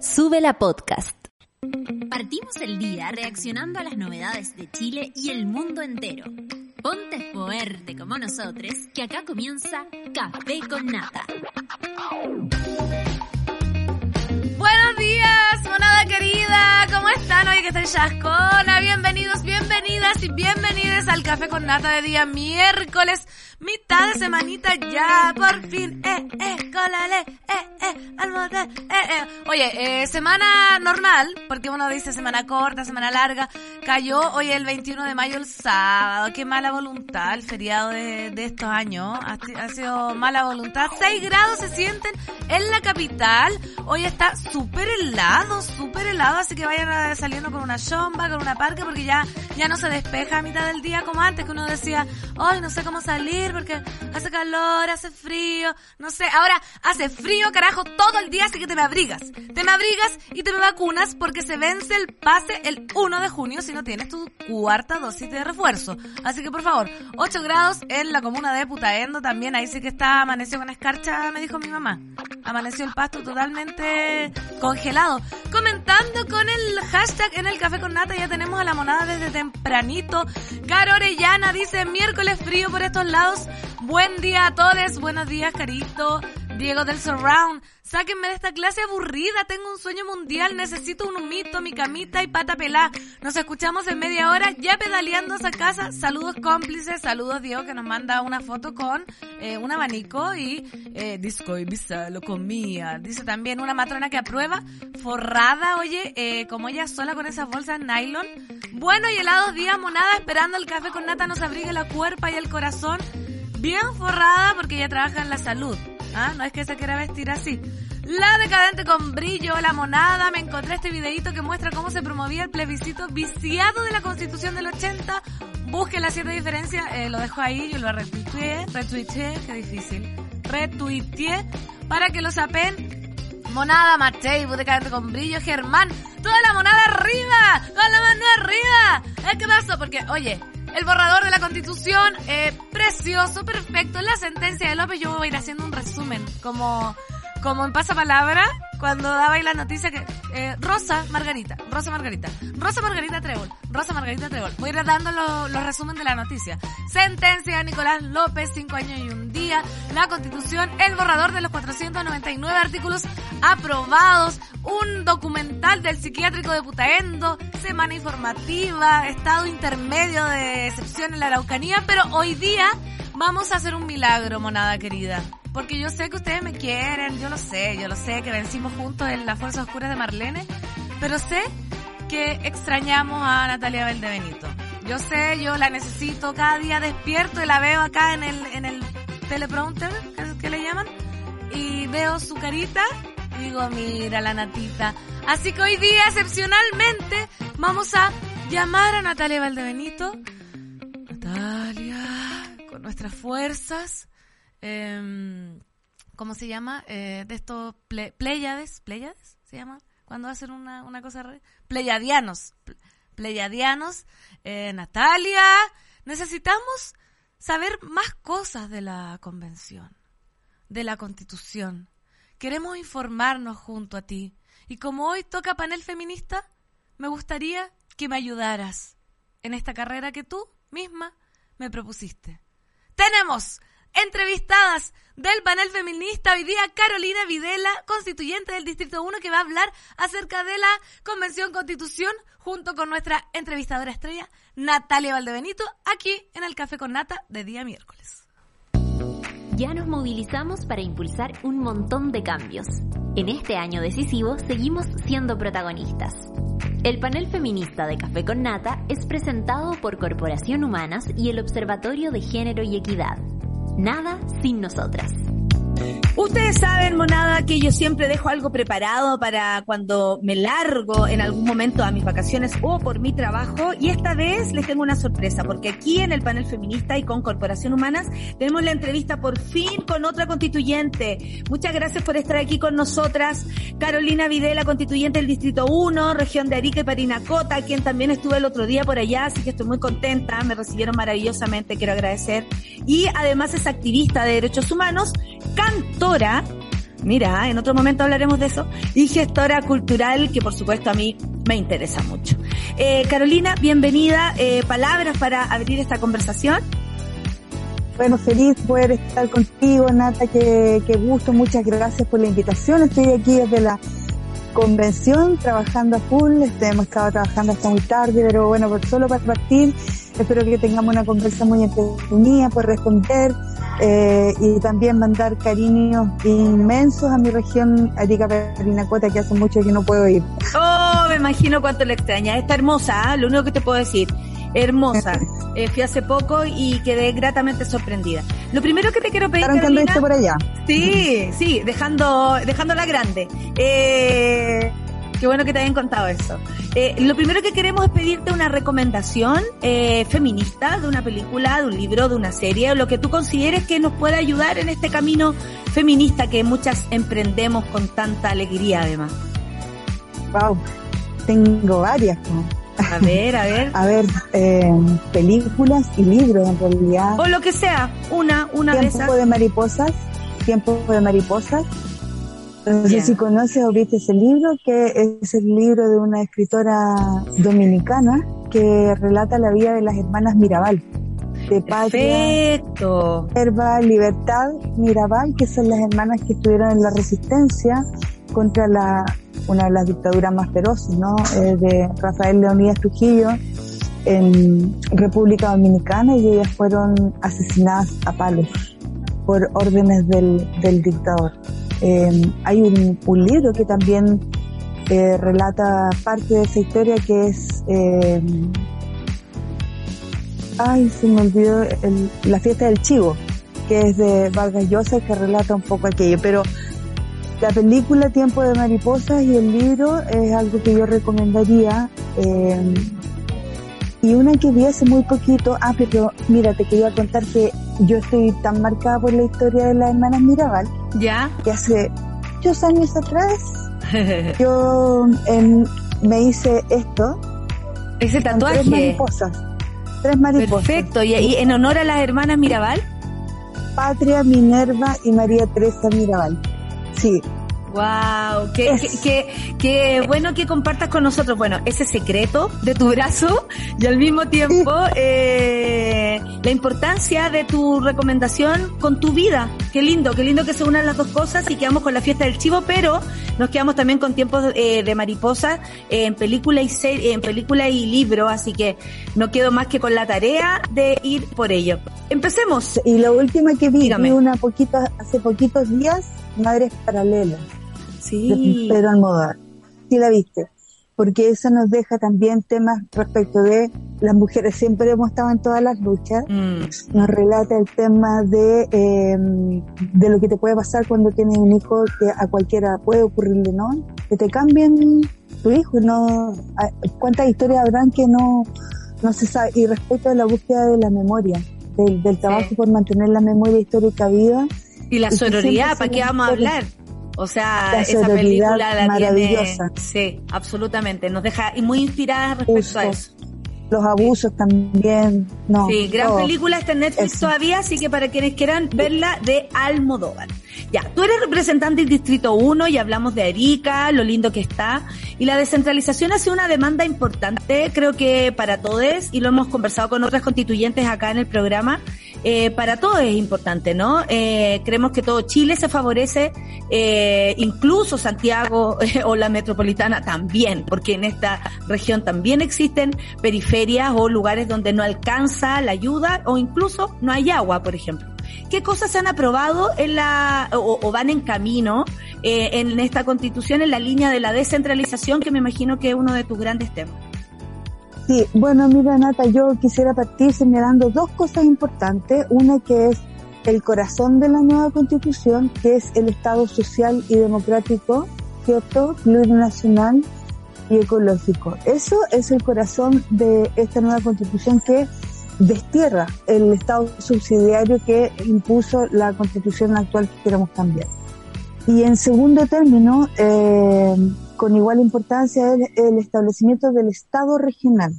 Sube la podcast. Partimos el día reaccionando a las novedades de Chile y el mundo entero. Ponte fuerte como nosotros, que acá comienza Café con Nata. Buenos días, monada querida, ¿cómo están? Oye, que estoy chascona. Bienvenidos, bienvenidas y bienvenidas al Café con Nata de día miércoles, mitad de semanita ya, por fin. Eh, eh, colale, eh, eh, almohade, eh, eh. Oye, eh, semana normal, porque uno dice semana corta, semana larga. Cayó hoy el 21 de mayo, el sábado. Qué mala voluntad el feriado de, de estos años. Ha, ha sido mala voluntad. 6 grados se sienten en la capital. Hoy está súper helado, súper helado, así que vayan saliendo con una chomba, con una parca, porque ya, ya no se despeja a mitad del día como antes, que uno decía, ay, no sé cómo salir, porque hace calor, hace frío, no sé. Ahora hace frío, carajo, todo el día, así que te me abrigas. Te me abrigas y te me vacunas, porque se vence el pase el 1 de junio si no tienes tu cuarta dosis de refuerzo. Así que por favor, 8 grados en la comuna de Putaendo también, ahí sí que está, amaneció con escarcha, me dijo mi mamá. Amaneció el pasto totalmente congelado. Con el hashtag en el café con nata, ya tenemos a la monada desde tempranito. Caro Orellana dice miércoles frío por estos lados. Buen día a todos, buenos días Carito. Diego del Surround, sáquenme de esta clase aburrida, tengo un sueño mundial, necesito un humito, mi camita y pata pelá. Nos escuchamos en media hora, ya pedaleando esa casa. Saludos cómplices, saludos Diego que nos manda una foto con eh, un abanico y eh, disco visa, lo comía. Dice también una matrona que aprueba, forrada, oye, eh, como ella sola con esas bolsas nylon. Bueno y helados días, monada, esperando el café con nata nos abrigue la cuerpa y el corazón. Bien forrada porque ella trabaja en la salud. Ah, no es que se quiera vestir así. La decadente con brillo, la monada, me encontré este videito que muestra cómo se promovía el plebiscito viciado de la constitución del 80. Busque las siete diferencias, eh, lo dejo ahí, yo lo retuiteé, retuiteé, qué difícil. Retuiteé para que lo sapen. Monada, Matei, decadente con brillo, Germán, toda la monada arriba, con la mano arriba. ¿Eh, ¿Qué pasó? Porque, oye, el borrador de la constitución, eh, precioso, perfecto. La sentencia de López, yo voy a ir haciendo un resumen, como, como en pasapalabra, cuando daba ahí la noticia que, eh, Rosa Margarita, Rosa Margarita, Rosa Margarita Trébol, Rosa Margarita Trébol. Voy a ir dando lo- los resumen de la noticia. Sentencia de Nicolás López, cinco años y un día. La constitución, el borrador de los 499 artículos aprobados, un documental del psiquiátrico de Putaendo, semana informativa, estado intermedio de excepción en la Araucanía, pero hoy día vamos a hacer un milagro, monada querida. Porque yo sé que ustedes me quieren, yo lo sé, yo lo sé, que vencimos juntos en las fuerzas oscuras de Marlene, pero sé que extrañamos a Natalia Valdebenito. Yo sé, yo la necesito, cada día despierto y la veo acá en el, en el teleprompter, que, le llaman, y veo su carita y digo, mira la natita. Así que hoy día, excepcionalmente, vamos a llamar a Natalia Valdebenito. Natalia, con nuestras fuerzas, em, ¿cómo se llama? Eh, de estos ple- pléyades, pléyades se llama, cuando hacen una, una cosa re- pleyadianos, ple- pleyadianos, eh, Natalia, necesitamos saber más cosas de la convención, de la constitución. Queremos informarnos junto a ti. Y como hoy toca panel feminista, me gustaría que me ayudaras en esta carrera que tú misma me propusiste. Tenemos entrevistadas del panel feminista hoy día Carolina Videla, constituyente del Distrito 1, que va a hablar acerca de la Convención Constitución junto con nuestra entrevistadora estrella Natalia Valdebenito, aquí en el Café con Nata de día miércoles. Ya nos movilizamos para impulsar un montón de cambios. En este año decisivo seguimos siendo protagonistas. El panel feminista de Café con Nata es presentado por Corporación Humanas y el Observatorio de Género y Equidad. Nada sin nosotras. Ustedes saben, monada, que yo siempre dejo algo preparado para cuando me largo en algún momento a mis vacaciones o por mi trabajo. Y esta vez les tengo una sorpresa, porque aquí en el panel feminista y con Corporación Humanas tenemos la entrevista por fin con otra constituyente. Muchas gracias por estar aquí con nosotras. Carolina Videla, constituyente del Distrito 1, región de Arica y Parinacota, quien también estuve el otro día por allá, así que estoy muy contenta. Me recibieron maravillosamente, quiero agradecer. Y además es activista de derechos humanos, cantora, Mira, en otro momento hablaremos de eso. Y gestora cultural, que por supuesto a mí me interesa mucho. Eh, Carolina, bienvenida. Eh, palabras para abrir esta conversación. Bueno, feliz poder estar contigo, Nata, que, que gusto, muchas gracias por la invitación. Estoy aquí desde la convención trabajando a full, este, hemos estado trabajando hasta muy tarde, pero bueno, por, solo para partir, espero que tengamos una conversación muy entretenida, por responder eh, y también mandar cariños inmensos a mi región Arica Perinacuata, que hace mucho que no puedo ir. Oh, me imagino cuánto le extraña. Está hermosa, ¿eh? lo único que te puedo decir hermosa. Eh, fui hace poco y quedé gratamente sorprendida. Lo primero que te quiero pedir, Carolina, por allá. Sí, sí, dejando, dejándola grande. Eh, qué bueno que te hayan contado eso. Eh, lo primero que queremos es pedirte una recomendación eh, feminista de una película, de un libro, de una serie, o lo que tú consideres que nos pueda ayudar en este camino feminista que muchas emprendemos con tanta alegría, además. Wow, tengo varias. A ver, a ver. a ver, eh, películas y libros en realidad. O lo que sea, una, una Tiempo de esas. de mariposas, Tiempo de mariposas. No sé si conoces o viste ese libro, que es el libro de una escritora dominicana que relata la vida de las hermanas Mirabal. De Patria, Perfecto. Herba, Libertad, Mirabal, que son las hermanas que estuvieron en la resistencia contra la una de las dictaduras más feroces, ¿no? Eh, de Rafael Leonidas Trujillo en República Dominicana y ellas fueron asesinadas a palos por órdenes del, del dictador. Eh, hay un, un, libro que también eh, relata parte de esa historia que es eh, ay se me olvidó el, la fiesta del chivo que es de Vargas Llosa que relata un poco aquello pero la película Tiempo de Mariposas y el libro es algo que yo recomendaría. Eh, y una que vi hace muy poquito, ah, pero mira, te quería contar que yo estoy tan marcada por la historia de las hermanas Mirabal. Ya. Que hace muchos años atrás yo eh, me hice esto. Ese tatuaje. Tres mariposas. Tres mariposas. Perfecto. ¿Y, ¿Y en honor a las hermanas Mirabal? Patria, Minerva y María Teresa Mirabal. Sí. Wow, qué, qué, qué, qué, bueno que compartas con nosotros, bueno, ese secreto de tu brazo y al mismo tiempo eh, la importancia de tu recomendación con tu vida. Qué lindo, qué lindo que se unan las dos cosas y quedamos con la fiesta del chivo, pero nos quedamos también con tiempos eh, de mariposa eh, en película y serie, en película y libro, así que no quedo más que con la tarea de ir por ello. Empecemos. Y la última que vi, vi una poquita, hace poquitos días, Madres Paralelas. Sí. De Pedro Almodóvar. Sí la viste. Porque eso nos deja también temas respecto de las mujeres siempre hemos estado en todas las luchas. Mm. Nos relata el tema de, eh, de lo que te puede pasar cuando tienes un hijo que a cualquiera puede ocurrirle, ¿no? Que te cambien tu hijo, ¿no? ¿Cuántas historias habrán que no, no se sabe? Y respecto a la búsqueda de la memoria, del, del trabajo sí. por mantener la memoria histórica viva. Y la sororidad, ¿para qué vamos a hablar? O sea, la esa película la maravillosa. Tiene, sí, absolutamente. Nos deja muy inspiradas respecto a eso. Los abusos también. No, sí, gran todo. película está en Netflix Eso. todavía, así que para quienes quieran verla de Almodóvar. Ya, tú eres representante del Distrito 1 y hablamos de Arica, lo lindo que está. Y la descentralización ha sido una demanda importante, creo que para todos, y lo hemos conversado con otras constituyentes acá en el programa. Eh, para todos es importante, ¿no? Eh, creemos que todo Chile se favorece, eh, incluso Santiago o la metropolitana también, porque en esta región también existen periferias o lugares donde no alcanza la ayuda o incluso no hay agua, por ejemplo. ¿Qué cosas se han aprobado en la o, o van en camino eh, en esta constitución en la línea de la descentralización, que me imagino que es uno de tus grandes temas? Sí, bueno, mira Nata, yo quisiera partir señalando dos cosas importantes. Una que es el corazón de la nueva constitución, que es el Estado social y democrático, ¿cierto? Plurinacional y ecológico. Eso es el corazón de esta nueva constitución que destierra el Estado subsidiario que impuso la constitución actual que queremos cambiar. Y en segundo término, eh, con igual importancia, es el establecimiento del Estado regional,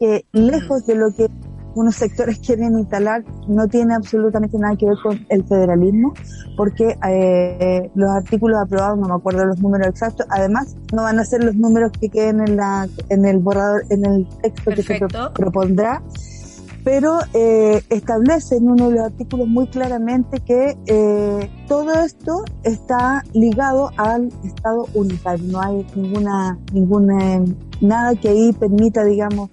que lejos de lo que unos sectores quieren instalar no tiene absolutamente nada que ver con el federalismo, porque eh, los artículos aprobados, no me acuerdo los números exactos, además no van a ser los números que queden en, la, en el borrador, en el texto que se propondrá, pero eh, establece en uno de los artículos muy claramente que eh, todo esto está ligado al Estado unitario, no hay ninguna, ninguna, nada que ahí permita, digamos,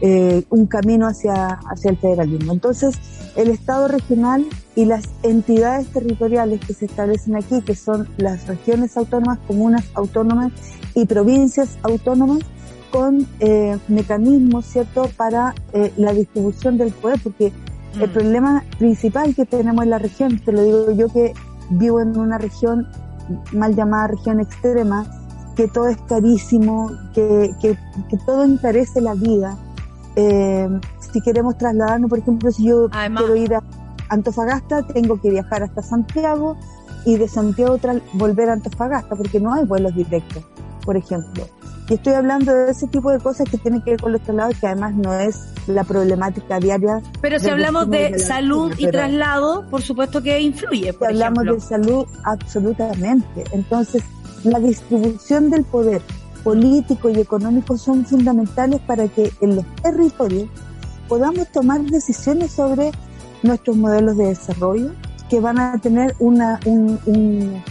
eh, un camino hacia, hacia el federalismo. Entonces, el Estado regional y las entidades territoriales que se establecen aquí, que son las regiones autónomas, comunas autónomas y provincias autónomas, con eh, mecanismos, ¿cierto?, para eh, la distribución del poder, porque el mm. problema principal que tenemos en la región, te lo digo yo que vivo en una región mal llamada región extrema, que todo es carísimo, que, que, que todo encarece la vida, eh, si queremos trasladarnos, por ejemplo, si yo quiero ir a Antofagasta, tengo que viajar hasta Santiago y de Santiago volver a Antofagasta, porque no hay vuelos directos, por ejemplo. Y estoy hablando de ese tipo de cosas que tienen que ver con los traslados, que además no es la problemática diaria. Pero si hablamos de, salud y traslado, por supuesto que influye. si hablamos de salud, absolutamente. Entonces, la distribución del poder político y económico son fundamentales para que en los territorios podamos tomar decisiones sobre nuestros modelos de desarrollo que van a tener una, un, un,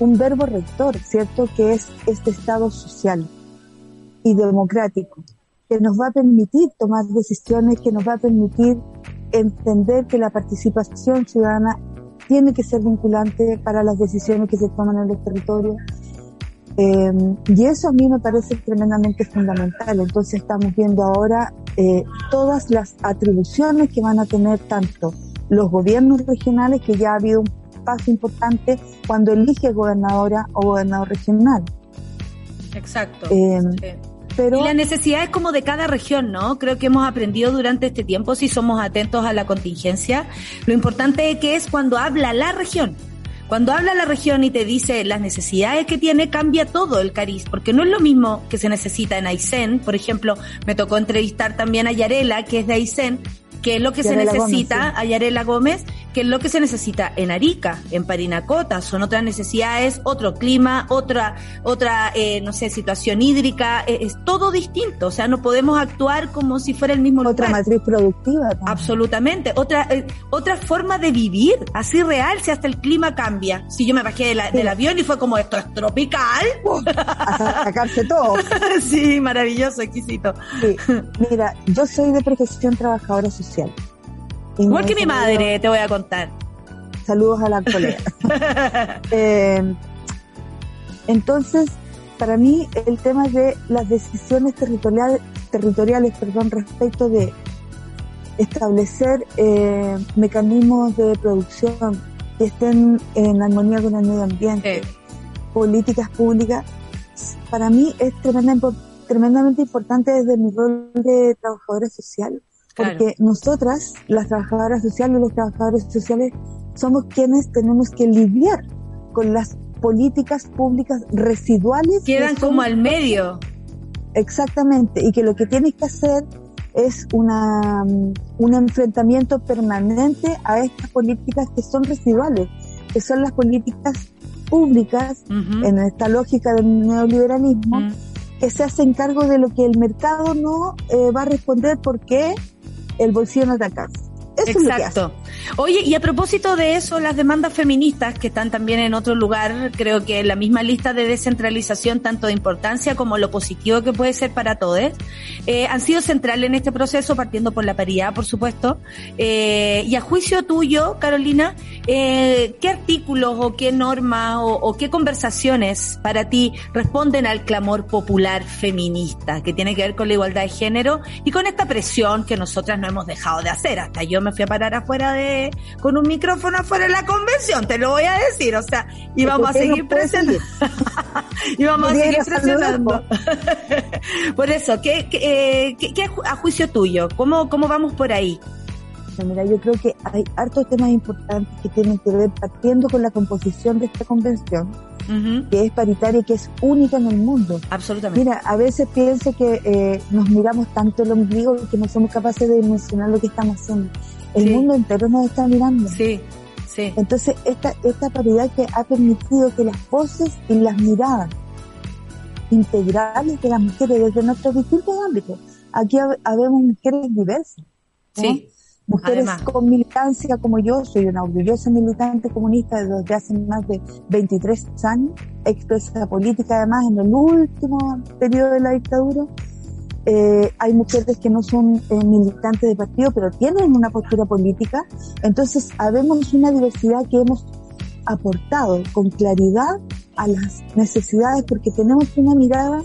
un verbo rector, ¿cierto? Que es este Estado social y democrático, que nos va a permitir tomar decisiones, que nos va a permitir entender que la participación ciudadana tiene que ser vinculante para las decisiones que se toman en los territorios, eh, y eso a mí me parece tremendamente fundamental. Entonces estamos viendo ahora eh, todas las atribuciones que van a tener tanto los gobiernos regionales, que ya ha habido un paso importante cuando elige gobernadora o gobernador regional. Exacto. Eh, pero, y la necesidad es como de cada región, ¿no? Creo que hemos aprendido durante este tiempo, si somos atentos a la contingencia, lo importante es que es cuando habla la región cuando habla la región y te dice las necesidades que tiene, cambia todo el cariz, porque no es lo mismo que se necesita en Aysén. Por ejemplo, me tocó entrevistar también a Yarela, que es de Aysén, que es lo que se necesita, a Yarela Gómez, que es lo que se necesita en Arica, en Parinacota, son otras necesidades, otro clima, otra, otra, eh, no sé, situación hídrica, eh, es, todo distinto, o sea, no podemos actuar como si fuera el mismo otra matriz productiva. Absolutamente, otra, eh, otra forma de vivir, así real, si hasta el clima cambia. Si yo me bajé del avión y fue como esto es tropical. hasta sacarse todo. sí, maravilloso, exquisito. Sí. Mira, yo soy de profesión trabajadora social Igual que mi madre, te voy a contar. Saludos a la colega. Eh, entonces, para mí, el tema de las decisiones territoriales, territoriales perdón, respecto de establecer eh, mecanismos de producción que estén en armonía con el medio ambiente, políticas públicas, para mí es tremendamente importante desde mi rol de trabajadora social porque nosotras, las trabajadoras sociales y los trabajadores sociales, somos quienes tenemos que lidiar con las políticas públicas residuales. Quedan como al medio. Exactamente, y que lo que tienes que hacer es una, un enfrentamiento permanente a estas políticas que son residuales, que son las políticas públicas en esta lógica del neoliberalismo, que se hacen cargo de lo que el mercado no eh, va a responder porque el bolsillo no te alcanza. Exacto. Oye, y a propósito de eso, las demandas feministas que están también en otro lugar, creo que la misma lista de descentralización, tanto de importancia como lo positivo que puede ser para todos, eh, han sido centrales en este proceso, partiendo por la paridad, por supuesto. Eh, y a juicio tuyo, Carolina, eh, ¿qué artículos o qué normas o, o, qué conversaciones para ti responden al clamor popular feminista que tiene que ver con la igualdad de género y con esta presión que nosotras no hemos dejado de hacer? Hasta yo me fui a parar afuera de, con un micrófono afuera de la convención, te lo voy a decir, o sea, y vamos a seguir presionando. y vamos a seguir presionando. por eso, ¿qué, qué, qué, a juicio tuyo? ¿Cómo, cómo vamos por ahí? Mira, yo creo que hay hartos temas importantes que tienen que ver partiendo con la composición de esta convención, que es paritaria y que es única en el mundo. Absolutamente. Mira, a veces pienso que eh, nos miramos tanto el ombligo que no somos capaces de dimensionar lo que estamos haciendo. El mundo entero nos está mirando. Sí, sí. Entonces, esta, esta paridad que ha permitido que las voces y las miradas integrales de las mujeres desde nuestros distintos ámbitos. Aquí habemos mujeres diversas. Sí. Mujeres con militancia como yo, soy una orgullosa militante comunista desde hace más de 23 años, expresa política además en el último periodo de la dictadura. Eh, hay mujeres que no son eh, militantes de partido, pero tienen una postura política. Entonces, habemos una diversidad que hemos aportado con claridad a las necesidades porque tenemos una mirada,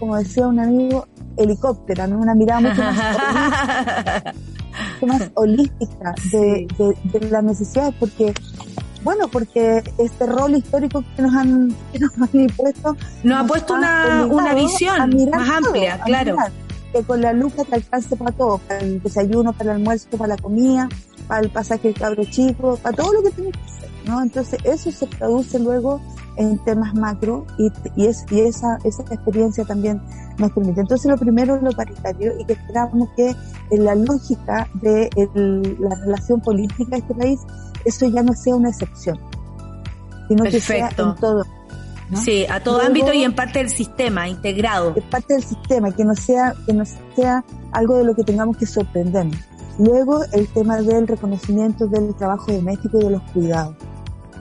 como decía un amigo, helicóptera, ¿no? una mirada mucho más más holística de, de, las necesidades, porque, bueno, porque este rol histórico que nos han, que nos han impuesto nos, ha puesto una, una visión más amplia, claro. que con la lucha te alcance para todo, para el desayuno, para el almuerzo, para la comida, para el pasaje del cabro chico, para todo lo que tienes que hacer, ¿no? Entonces eso se traduce luego en temas macro y, y, es, y esa, esa experiencia también nos permite. Entonces, lo primero es lo paritario y que esperamos que en la lógica de la relación política de este país, eso ya no sea una excepción, sino que sea en todo. Sí, a todo ámbito y en parte del sistema, integrado. En parte del sistema, que no sea, que no sea algo de lo que tengamos que sorprendernos. Luego, el tema del reconocimiento del trabajo doméstico y de los cuidados.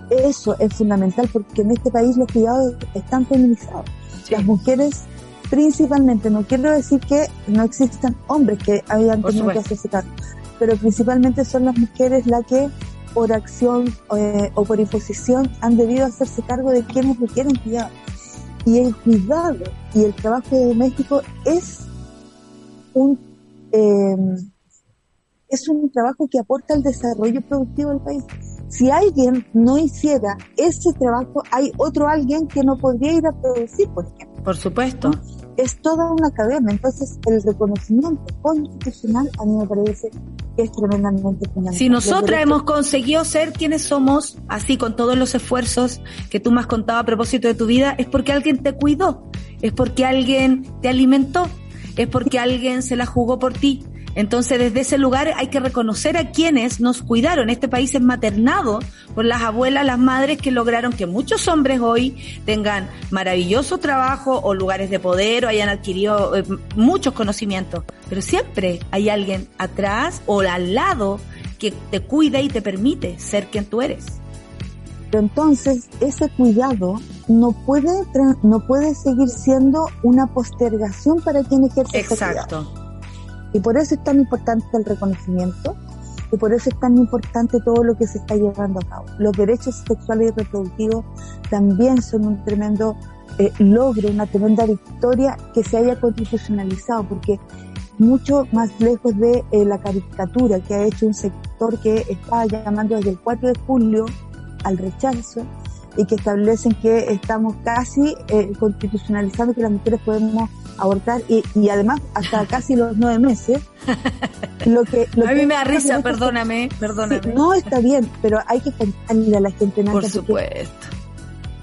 Eso es fundamental porque en este país los cuidados están feminizados. Las mujeres principalmente, no quiero decir que no existan hombres que hayan tenido que hacerse cargo, pero principalmente son las mujeres las que por acción eh, o por imposición han debido hacerse cargo de quienes requieren cuidado. Y el cuidado y el trabajo doméstico es un eh, es un trabajo que aporta al desarrollo productivo del país. Si alguien no hiciera ese trabajo, hay otro alguien que no podría ir a producir, por ejemplo. Por supuesto. Es toda una cadena. Entonces, el reconocimiento constitucional a mí me parece que es tremendamente fundamental. Si nosotras hemos conseguido ser quienes somos, así con todos los esfuerzos que tú me has contado a propósito de tu vida, es porque alguien te cuidó, es porque alguien te alimentó, es porque alguien se la jugó por ti entonces, desde ese lugar hay que reconocer a quienes nos cuidaron. Este país es maternado por las abuelas, las madres que lograron que muchos hombres hoy tengan maravilloso trabajo o lugares de poder o hayan adquirido eh, muchos conocimientos. Pero siempre hay alguien atrás o al lado que te cuida y te permite ser quien tú eres. Pero entonces ese cuidado no puede no puede seguir siendo una postergación para quien ejerce Exacto. Y por eso es tan importante el reconocimiento y por eso es tan importante todo lo que se está llevando a cabo. Los derechos sexuales y reproductivos también son un tremendo eh, logro, una tremenda victoria que se haya constitucionalizado, porque mucho más lejos de eh, la caricatura que ha hecho un sector que está llamando desde el 4 de julio al rechazo y que establecen que estamos casi eh, constitucionalizando que las mujeres podemos abortar y, y además hasta casi los nueve meses. Lo que, lo a mí me da risa, perdóname, perdóname. no está bien, pero hay que contarle a la gente. Por supuesto.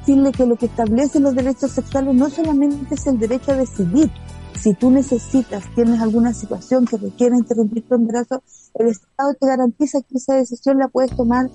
Decirle que lo que establece los derechos sexuales no solamente es el derecho a decidir, si tú necesitas, tienes alguna situación que requiere interrumpir tu embarazo, el Estado te garantiza que esa decisión la puedes tomar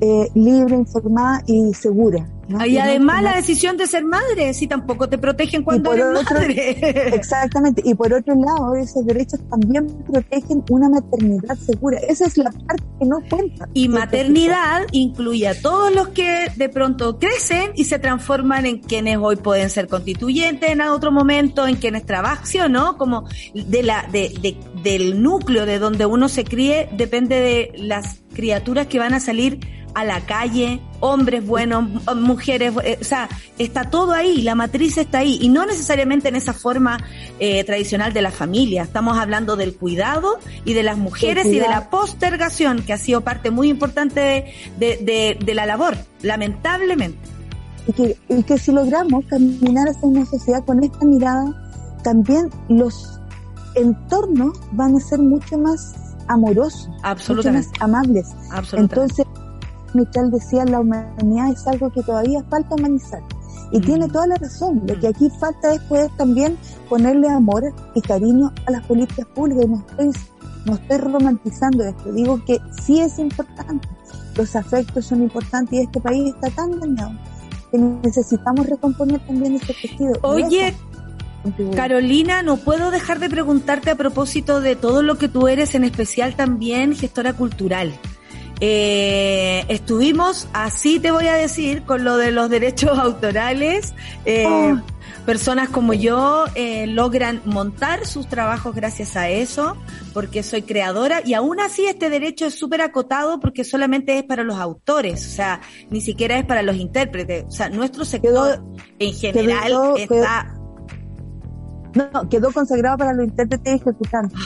eh, libre, informada y segura. Y además la decisión de ser madre, si tampoco te protegen cuando eres madre. Exactamente. Y por otro lado, esos derechos también protegen una maternidad segura. Esa es la parte que no cuenta. Y maternidad incluye a todos los que de pronto crecen y se transforman en quienes hoy pueden ser constituyentes en otro momento, en quienes trabajan, ¿sí o no? Como de la, de, de, del núcleo de donde uno se críe, depende de las criaturas que van a salir a la calle, hombres buenos, mujeres, eh, o sea, está todo ahí, la matriz está ahí, y no necesariamente en esa forma eh, tradicional de la familia, estamos hablando del cuidado y de las mujeres y de la postergación, que ha sido parte muy importante de, de, de, la labor, lamentablemente. Y que, y que si logramos caminar hacia una sociedad con esta mirada, también los entornos van a ser mucho más amorosos, mucho más amables. Entonces, Michel decía, la humanidad es algo que todavía falta humanizar. Y tiene toda la razón. Lo que aquí falta es poder también ponerle amor y cariño a las políticas públicas. no estoy, no estoy romantizando esto. Digo que sí es importante. Los afectos son importantes y este país está tan dañado que necesitamos recomponer también ese tejido. Oye, Carolina, no puedo dejar de preguntarte a propósito de todo lo que tú eres, en especial también gestora cultural. Eh, estuvimos, así te voy a decir, con lo de los derechos autorales. Eh, oh. Personas como yo eh, logran montar sus trabajos gracias a eso, porque soy creadora y aún así este derecho es súper acotado porque solamente es para los autores, o sea, ni siquiera es para los intérpretes. O sea, nuestro sector en general está no, quedó consagrado para los intérpretes ejecutantes.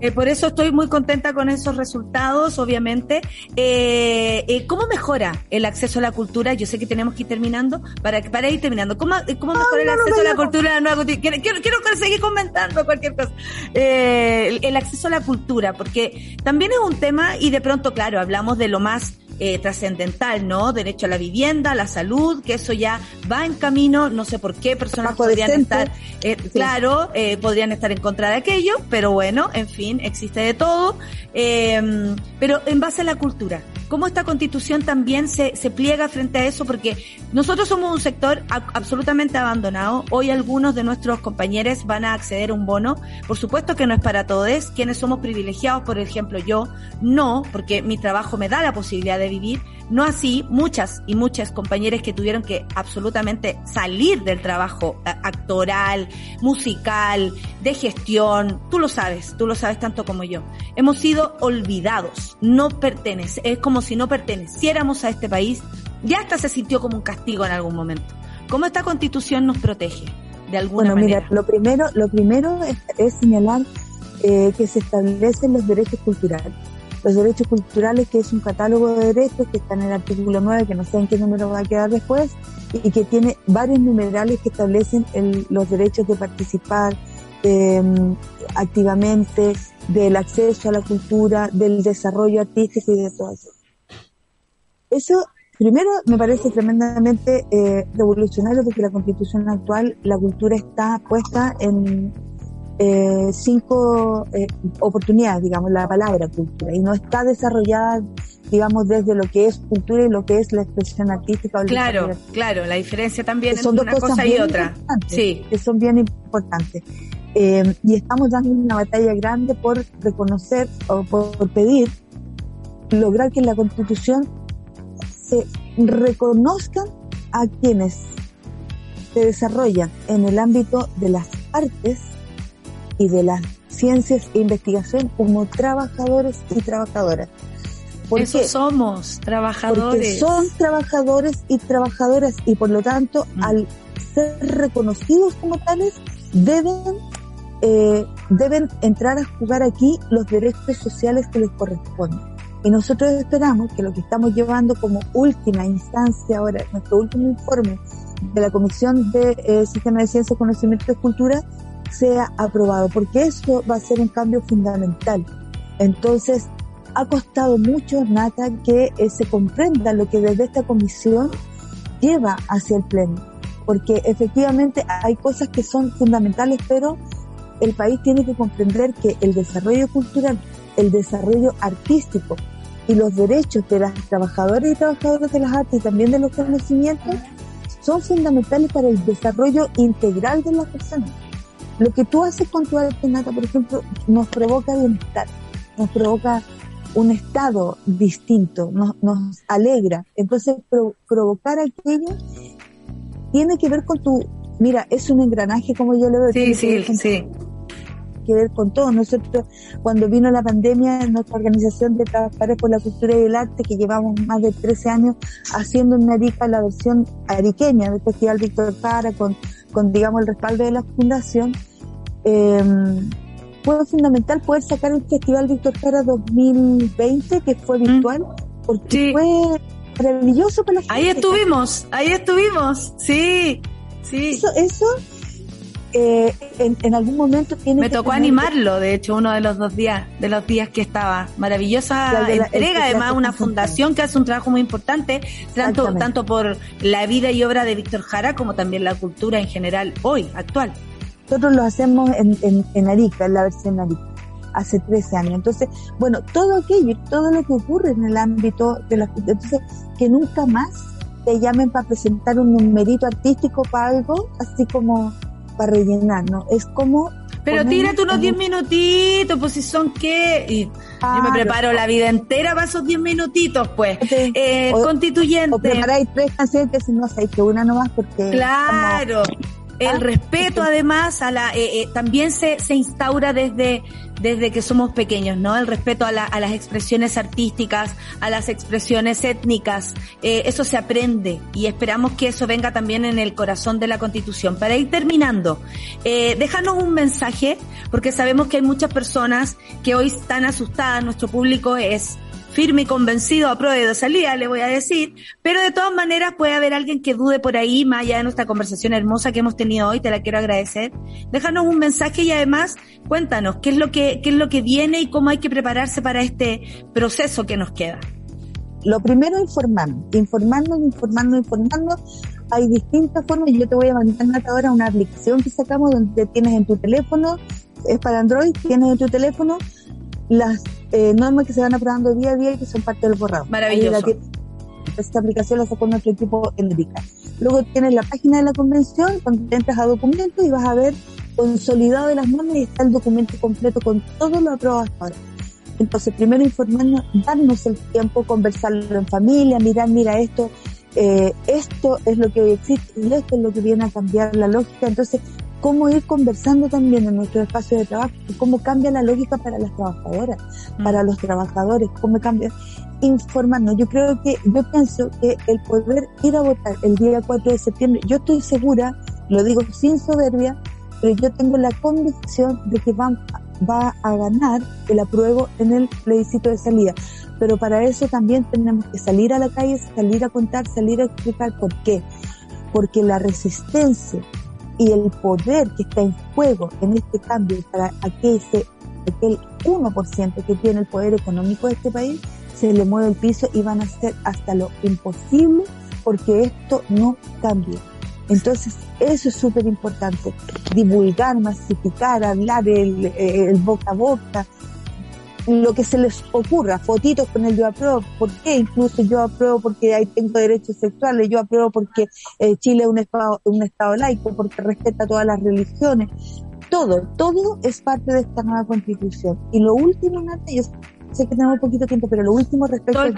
Eh, por eso estoy muy contenta con esos resultados, obviamente. Eh, eh, ¿Cómo mejora el acceso a la cultura? Yo sé que tenemos que ir terminando, para, para ir terminando. ¿Cómo, cómo mejora el acceso a la cultura? quiero, quiero, quiero seguir comentando cualquier cosa. Eh, el acceso a la cultura, porque también es un tema y de pronto, claro, hablamos de lo más eh, trascendental, ¿no? Derecho a la vivienda, la salud, que eso ya va en camino, no sé por qué personas podrían estar, eh, claro, eh, podrían estar en contra de aquello, pero bueno, en fin, existe de todo, em, pero en base a la cultura, cómo esta constitución también se, se pliega frente a eso, porque nosotros somos un sector absolutamente abandonado. Hoy algunos de nuestros compañeros van a acceder a un bono. Por supuesto que no es para todos. Quienes somos privilegiados, por ejemplo, yo, no, porque mi trabajo me da la posibilidad de vivir. No así muchas y muchas compañeras que tuvieron que absolutamente salir del trabajo eh, actoral, musical, de gestión. Tú lo sabes, tú lo sabes tanto como yo. Hemos sido olvidados, no pertenece, es como si no perteneciéramos a este país. Ya hasta se sintió como un castigo en algún momento. ¿Cómo esta constitución nos protege? De alguna bueno, manera. mira, lo primero, lo primero es, señalar eh, que se establecen los derechos culturales los derechos culturales, que es un catálogo de derechos que está en el artículo 9, que no sé en qué número va a quedar después, y que tiene varios numerales que establecen los derechos de participar em, activamente, del acceso a la cultura, del desarrollo artístico y de todo eso. Eso, primero, me parece tremendamente eh, revolucionario porque la constitución actual, la cultura está puesta en eh, cinco eh, oportunidades, digamos, la palabra cultura, y no está desarrollada, digamos, desde lo que es cultura y lo que es la expresión artística. O claro, claro, la diferencia también entre una cosa y otra. Sí. Que son bien importantes. Eh, y estamos dando una batalla grande por reconocer o por pedir, lograr que en la Constitución se reconozcan a quienes se desarrollan en el ámbito de las artes y de las ciencias e investigación como trabajadores y trabajadoras. ¿Por Eso somos, trabajadores. Porque son trabajadores y trabajadoras y por lo tanto mm. al ser reconocidos como tales deben eh, deben entrar a jugar aquí los derechos sociales que les corresponden. Y nosotros esperamos que lo que estamos llevando como última instancia ahora, nuestro último informe de la Comisión de eh, Sistema de Ciencia, Conocimiento y Cultura, sea aprobado, porque eso va a ser un cambio fundamental. Entonces, ha costado mucho, Nata, que eh, se comprenda lo que desde esta comisión lleva hacia el Pleno, porque efectivamente hay cosas que son fundamentales, pero el país tiene que comprender que el desarrollo cultural, el desarrollo artístico y los derechos de las trabajadoras y trabajadores de las artes y también de los conocimientos son fundamentales para el desarrollo integral de las personas. Lo que tú haces con tu arte nata, por ejemplo, nos provoca bienestar, nos provoca un estado distinto, nos, nos alegra. Entonces, provocar aquello tiene que ver con tu, mira, es un engranaje como yo le veo. Sí, sí, sí. Que ver con todo. Nosotros, cuando vino la pandemia, nuestra organización de Trabajadores por la Cultura y el Arte, que llevamos más de 13 años haciendo en Arica la versión ariqueña del Festival Víctor Para con con, digamos, el respaldo de la fundación, eh, fue fundamental poder sacar el Festival Víctor Jara 2020, que fue mm. virtual, porque fue maravilloso para la gente. Ahí estuvimos, ahí estuvimos, sí, sí. Eso, eso eh, en, algún momento tiene Me tocó animarlo, de hecho, uno de los dos días, de los días que estaba. Maravillosa entrega, además, una fundación que hace un trabajo muy importante, tanto, tanto por la vida y obra de Víctor Jara como también la cultura en general hoy, actual. Nosotros lo hacemos en, en, en Arica, en la versión Arica hace 13 años. Entonces, bueno, todo aquello, todo lo que ocurre en el ámbito de la entonces que nunca más te llamen para presentar un numerito artístico para algo, así como para rellenar, ¿no? Es como... Pero tírate unos 10 minutitos, pues si son qué... Y yo me preparo la vida entera para esos 10 minutitos, pues. Eh, constituyente. O preparáis tres canciones que si no sabéis que una nomás porque... Claro. El ah. respeto además a la, eh, eh, también se, se instaura desde, desde que somos pequeños, ¿no? El respeto a, la, a las expresiones artísticas, a las expresiones étnicas, eh, eso se aprende y esperamos que eso venga también en el corazón de la Constitución. Para ir terminando, eh, déjanos un mensaje, porque sabemos que hay muchas personas que hoy están asustadas, nuestro público es firme y convencido a prueba de salida, le voy a decir, pero de todas maneras puede haber alguien que dude por ahí, más allá de nuestra conversación hermosa que hemos tenido hoy, te la quiero agradecer. Déjanos un mensaje y además cuéntanos qué es lo que, qué es lo que viene y cómo hay que prepararse para este proceso que nos queda. Lo primero, informarnos, informarnos, informarnos, informarnos. Hay distintas formas, yo te voy a mandar ahora una aplicación que sacamos donde tienes en tu teléfono, es para Android, tienes en tu teléfono las eh, normas que se van aprobando día a día y que son parte del borrado. Maravilloso. esta aplicación la sacó nuestro equipo Enrica. Luego tienes la página de la convención, cuando entras a documentos y vas a ver consolidado de las normas y está el documento completo con todo lo aprobado hasta ahora. Entonces, primero informarnos, darnos el tiempo, conversarlo en familia, mirar, mira esto, eh, esto es lo que hoy existe y esto es lo que viene a cambiar la lógica. Entonces, cómo ir conversando también en nuestro espacio de trabajo, cómo cambia la lógica para las trabajadoras, mm. para los trabajadores, cómo cambia, informarnos. Yo creo que, yo pienso que el poder ir a votar el día 4 de septiembre, yo estoy segura, lo digo sin soberbia, pero yo tengo la convicción de que va, va a ganar el apruebo en el plebiscito de salida. Pero para eso también tenemos que salir a la calle, salir a contar, salir a explicar por qué. Porque la resistencia y el poder que está en juego en este cambio para aquel, aquel 1% que tiene el poder económico de este país, se le mueve el piso y van a hacer hasta lo imposible porque esto no cambie. Entonces, eso es súper importante. Divulgar, masificar, hablar el, el boca a boca, lo que se les ocurra, fotitos con el yo apruebo, ¿por qué? Incluso yo apruebo porque ahí tengo derechos sexuales, yo apruebo porque eh, Chile es un estado, un estado laico, porque respeta todas las religiones. Todo, todo es parte de esta nueva constitución. Y lo último, Nata, yo sé que tenemos poquito tiempo, pero lo último respecto a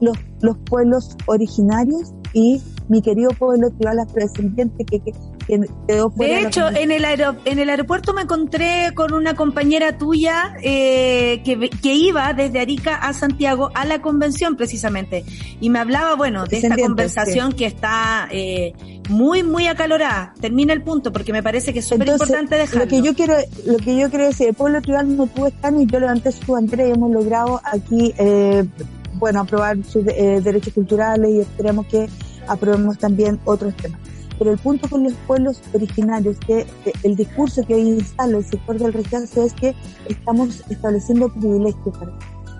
los, los pueblos originarios y mi querido pueblo tribal afrodescendiente que, que, que quedó fuera De hecho, en el, en el aeropuerto me encontré con una compañera tuya eh, que, que iba desde Arica a Santiago a la convención precisamente y me hablaba, bueno, de esta conversación que está eh, muy, muy acalorada. Termina el punto porque me parece que es súper importante dejarlo. Lo que yo quiero, lo que yo quiero decir, el pueblo tribal no tuvo escano y yo levanté su bandera y hemos logrado aquí, eh, bueno, aprobar sus eh, derechos culturales y esperemos que aprobemos también otros temas. Pero el punto con los pueblos originarios, que el discurso que hoy instala el sector del rechazo es que estamos estableciendo privilegios para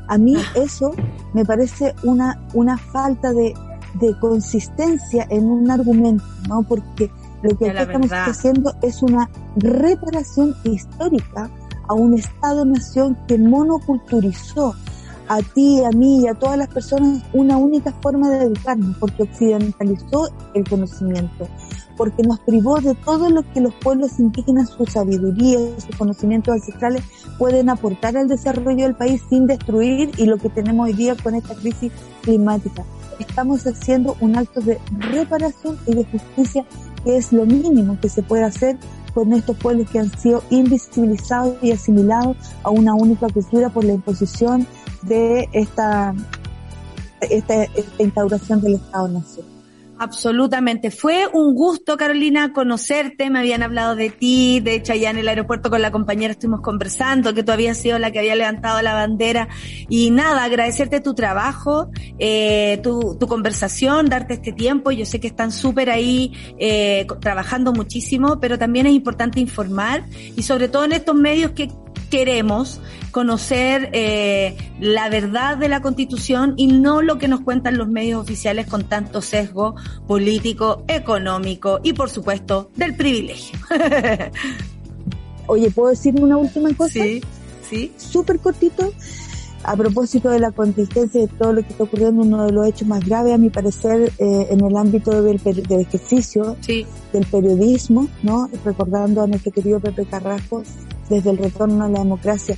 A mí ah. eso me parece una, una falta de, de consistencia en un argumento, ¿no? Porque lo que aquí estamos haciendo es una reparación histórica a un Estado-nación que monoculturizó a ti, a mí y a todas las personas una única forma de educarnos, porque occidentalizó el conocimiento, porque nos privó de todo lo que los pueblos indígenas, su sabiduría, sus conocimientos ancestrales pueden aportar al desarrollo del país sin destruir y lo que tenemos hoy día con esta crisis climática. Estamos haciendo un acto de reparación y de justicia que es lo mínimo que se puede hacer con estos pueblos que han sido invisibilizados y asimilados a una única cultura por la imposición de esta, esta, instauración del Estado-Nación. Absolutamente. Fue un gusto, Carolina, conocerte. Me habían hablado de ti. De hecho, allá en el aeropuerto con la compañera estuvimos conversando, que tú habías sido la que había levantado la bandera. Y nada, agradecerte tu trabajo, eh, tu, tu conversación, darte este tiempo. Yo sé que están súper ahí eh, trabajando muchísimo, pero también es importante informar y sobre todo en estos medios que queremos conocer eh, la verdad de la Constitución y no lo que nos cuentan los medios oficiales con tanto sesgo político, económico y, por supuesto, del privilegio. Oye, ¿puedo decir una última cosa? Sí, sí. Súper cortito. A propósito de la contingencia de todo lo que está ocurriendo, uno de los hechos más graves, a mi parecer, eh, en el ámbito del, del ejercicio sí. del periodismo, ¿no? Recordando a nuestro querido Pepe Carrasco, desde el retorno a la democracia.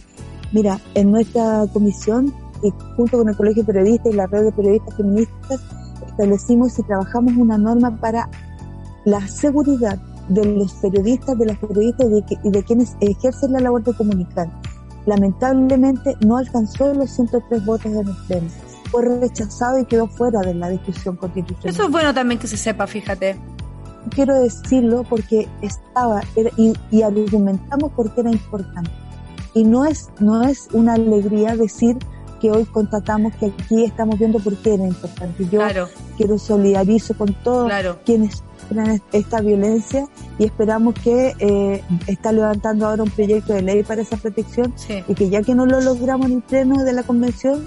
Mira, en nuestra comisión, y junto con el Colegio de Periodistas y la Red de Periodistas Feministas, establecimos y trabajamos una norma para la seguridad de los periodistas, de las periodistas y de, y de quienes ejercen la labor de comunicar. Lamentablemente no alcanzó los 103 votos el pleno. Fue rechazado y quedó fuera de la discusión constitucional. Eso es bueno también que se sepa, fíjate quiero decirlo porque estaba era, y, y, argumentamos porque era importante. Y no es, no es una alegría decir que hoy constatamos que aquí estamos viendo por qué era importante. Yo claro. quiero solidarizo con todos claro. quienes sufren esta violencia y esperamos que eh, está levantando ahora un proyecto de ley para esa protección sí. y que ya que no lo logramos en el pleno de la convención,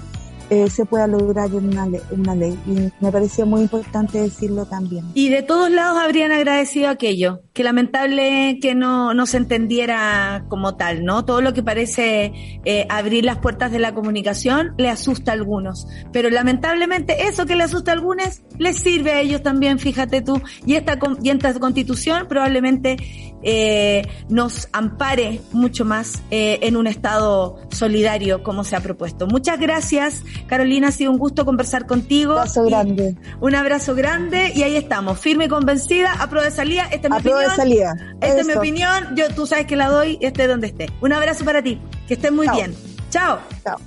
eh, se pueda lograr una, ley, una ley. Y me parecía muy importante decirlo también. Y de todos lados habrían agradecido aquello, que lamentable que no, no se entendiera como tal, ¿no? Todo lo que parece eh, abrir las puertas de la comunicación le asusta a algunos, pero lamentablemente eso que le asusta a algunos les sirve a ellos también, fíjate tú, y esta, y esta constitución probablemente eh, nos ampare mucho más eh, en un estado solidario como se ha propuesto. Muchas gracias, Carolina, ha sido un gusto conversar contigo. Un abrazo grande. Un abrazo grande y ahí estamos, firme y convencida, a de salida, esta es. De salida. Esta es mi opinión, yo tú sabes que la doy, esté donde esté. Un abrazo para ti, que estés muy Chao. bien. Chao. Chao.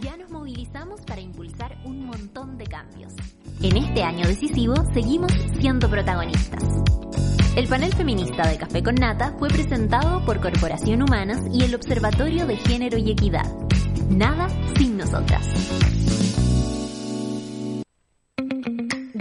Ya nos movilizamos para impulsar un montón de cambios. En este año decisivo seguimos siendo protagonistas. El panel feminista de Café con Nata fue presentado por Corporación Humanas y el Observatorio de Género y Equidad. Nada sin nosotras.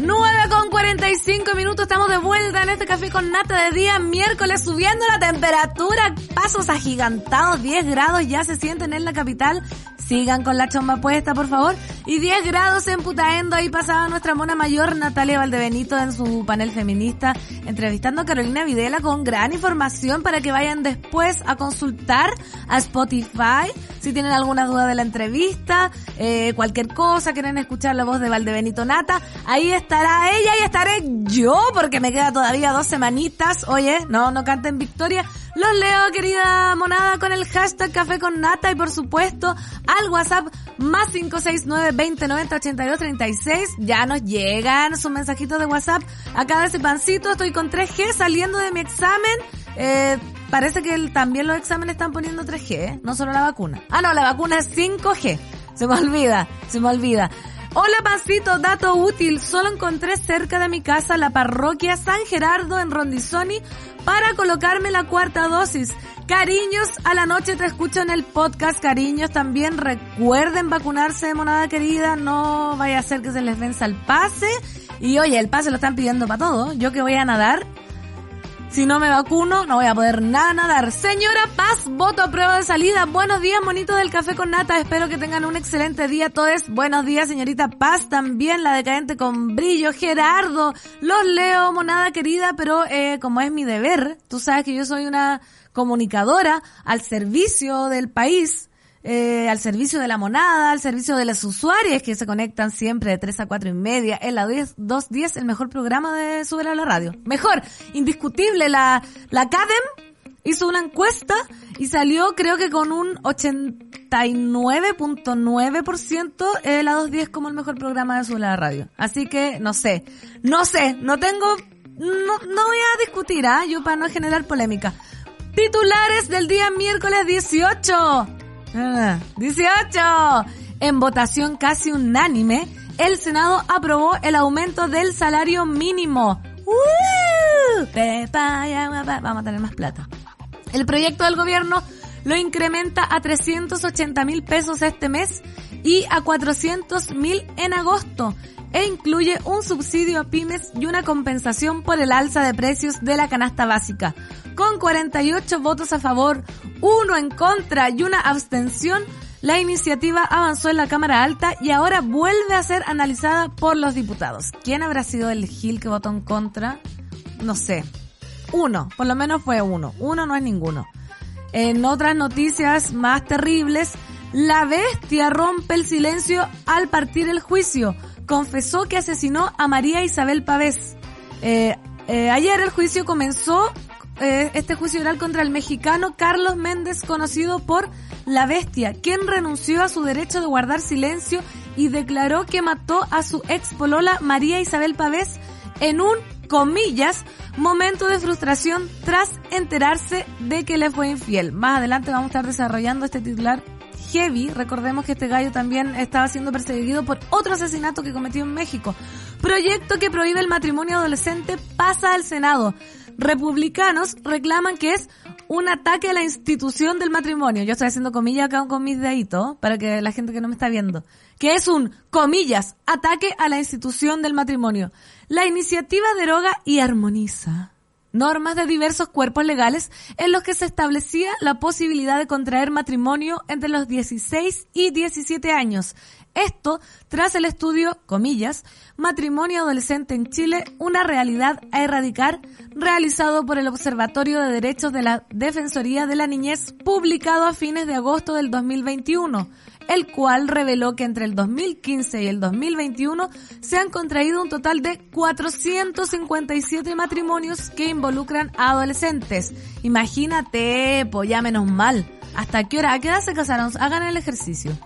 9 con 45 minutos, estamos de vuelta en este café con nata de día miércoles, subiendo la temperatura, pasos agigantados, 10 grados ya se sienten en la capital. Sigan con la chomba puesta, por favor. Y 10 grados en Putaendo, ahí pasaba nuestra mona mayor Natalia Valdebenito en su panel feminista, entrevistando a Carolina Videla con gran información para que vayan después a consultar a Spotify. Si tienen alguna duda de la entrevista, eh, cualquier cosa, quieren escuchar la voz de Valdebenito Nata, ahí estará ella y estaré yo, porque me queda todavía dos semanitas. Oye, no, no canten victoria. Los leo, querida monada, con el hashtag Café con Nata y por supuesto al WhatsApp más 569 2090 8236. Ya nos llegan sus mensajitos de WhatsApp. Acá de ese pancito estoy con 3G saliendo de mi examen. Eh, parece que también los exámenes están poniendo 3G, ¿eh? no solo la vacuna. Ah, no, la vacuna es 5G. Se me olvida, se me olvida. Hola Pancito, dato útil. Solo encontré cerca de mi casa la parroquia San Gerardo en Rondizoni para colocarme la cuarta dosis. Cariños, a la noche te escucho en el podcast. Cariños, también recuerden vacunarse, monada querida. No vaya a ser que se les venza el pase. Y oye, el pase lo están pidiendo para todo. Yo que voy a nadar, si no me vacuno, no voy a poder nada nadar. Señora Paz, voto a prueba de salida. Buenos días, monito del café con nata. Espero que tengan un excelente día todos. Buenos días, señorita Paz, también la decadente con brillo. Gerardo, los leo, monada querida, pero eh, como es mi deber, tú sabes que yo soy una comunicadora al servicio del país. Eh, al servicio de la monada, al servicio de las usuarias que se conectan siempre de 3 a 4 y media en la 10, 210, el mejor programa de Subir a la Radio. Mejor, indiscutible, la, la CADEM hizo una encuesta y salió creo que con un 89.9% eh, la 210 como el mejor programa de Subir a la Radio. Así que, no sé, no sé, no tengo, no, no voy a discutir, ¿ah? Yo para no generar polémica. Titulares del día miércoles 18. 18. Ah, en votación casi unánime, el Senado aprobó el aumento del salario mínimo. Vamos a tener más plata. El proyecto del gobierno lo incrementa a 380 mil pesos este mes y a 400 mil en agosto e incluye un subsidio a pymes y una compensación por el alza de precios de la canasta básica. Con 48 votos a favor, uno en contra y una abstención, la iniciativa avanzó en la Cámara Alta y ahora vuelve a ser analizada por los diputados. ¿Quién habrá sido el Gil que votó en contra? No sé. Uno, por lo menos fue uno. Uno no es ninguno. En otras noticias más terribles, la bestia rompe el silencio al partir el juicio. Confesó que asesinó a María Isabel Pavés. Eh, eh, ayer el juicio comenzó, eh, este juicio oral contra el mexicano Carlos Méndez, conocido por La Bestia, quien renunció a su derecho de guardar silencio y declaró que mató a su ex polola María Isabel Pavés en un, comillas, momento de frustración tras enterarse de que le fue infiel. Más adelante vamos a estar desarrollando este titular heavy. Recordemos que este gallo también estaba siendo perseguido por otro asesinato que cometió en México. Proyecto que prohíbe el matrimonio adolescente pasa al Senado. Republicanos reclaman que es un ataque a la institución del matrimonio. Yo estoy haciendo comillas acá con mis deditos para que la gente que no me está viendo. Que es un, comillas, ataque a la institución del matrimonio. La iniciativa deroga y armoniza normas de diversos cuerpos legales en los que se establecía la posibilidad de contraer matrimonio entre los 16 y 17 años. Esto tras el estudio, comillas, Matrimonio Adolescente en Chile, una realidad a erradicar, realizado por el Observatorio de Derechos de la Defensoría de la Niñez, publicado a fines de agosto del 2021 el cual reveló que entre el 2015 y el 2021 se han contraído un total de 457 matrimonios que involucran a adolescentes. Imagínate, pues ya menos mal. ¿Hasta qué hora? ¿A qué edad se casaron? Hagan el ejercicio.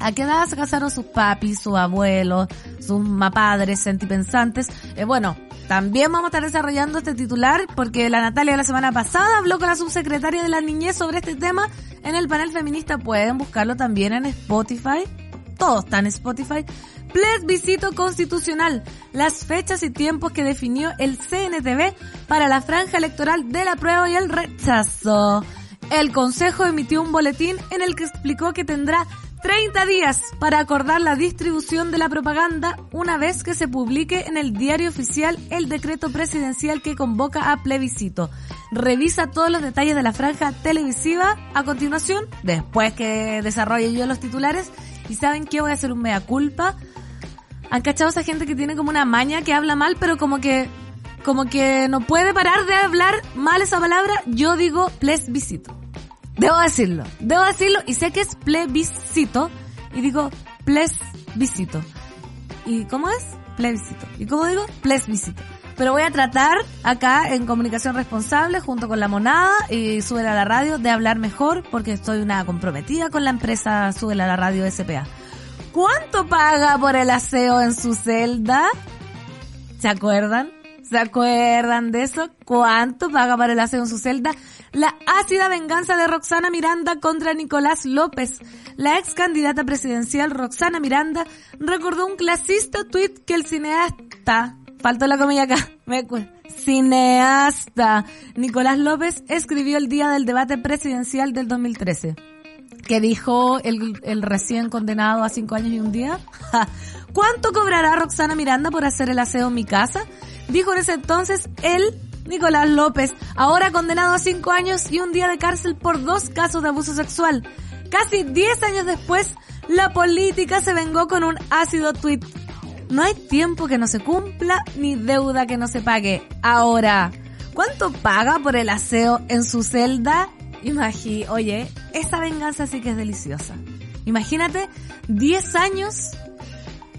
¿A qué edad se casaron sus papis, sus abuelos, sus mapadres sentipensantes? Eh, bueno, también vamos a estar desarrollando este titular porque la Natalia la semana pasada habló con la subsecretaria de la niñez sobre este tema en el panel feminista. Pueden buscarlo también en Spotify. Todo está en Spotify. Plebiscito constitucional. Las fechas y tiempos que definió el CNTV para la franja electoral de la prueba y el rechazo. El Consejo emitió un boletín en el que explicó que tendrá 30 días para acordar la distribución de la propaganda una vez que se publique en el diario oficial el decreto presidencial que convoca a plebiscito. Revisa todos los detalles de la franja televisiva a continuación, después que desarrolle yo los titulares. Y saben que voy a hacer un mea culpa. ¿Han cachado esa gente que tiene como una maña que habla mal, pero como que, como que no puede parar de hablar mal esa palabra? Yo digo plebiscito. Debo decirlo, debo decirlo y sé que es plebiscito y digo plebiscito. ¿Y cómo es? Plebiscito. ¿Y cómo digo? Plebiscito. Pero voy a tratar acá en comunicación responsable junto con la monada y sube a la radio de hablar mejor porque estoy una comprometida con la empresa sube a la radio SPA. ¿Cuánto paga por el aseo en su celda? ¿Se acuerdan? ¿Se acuerdan de eso? ¿Cuánto paga para el aseo en su celda? La ácida venganza de Roxana Miranda contra Nicolás López. La ex candidata presidencial Roxana Miranda recordó un clasista tuit que el cineasta, faltó la comilla acá, me cineasta Nicolás López escribió el día del debate presidencial del 2013 que dijo el, el, recién condenado a cinco años y un día. ¿Cuánto cobrará Roxana Miranda por hacer el aseo en mi casa? dijo en ese entonces él, Nicolás López, ahora condenado a cinco años y un día de cárcel por dos casos de abuso sexual. Casi diez años después, la política se vengó con un ácido tweet. No hay tiempo que no se cumpla ni deuda que no se pague. Ahora, ¿cuánto paga por el aseo en su celda? Imagí, oye, esa venganza sí que es deliciosa. Imagínate 10 años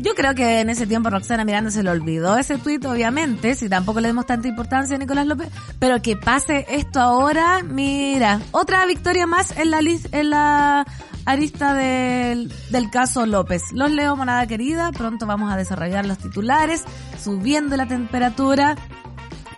yo creo que en ese tiempo Roxana Miranda se le olvidó ese tuit, obviamente, si tampoco le demos tanta importancia a Nicolás López, pero que pase esto ahora, mira, otra victoria más en la, en la arista del, del caso López. Los leo, monada querida, pronto vamos a desarrollar los titulares, subiendo la temperatura.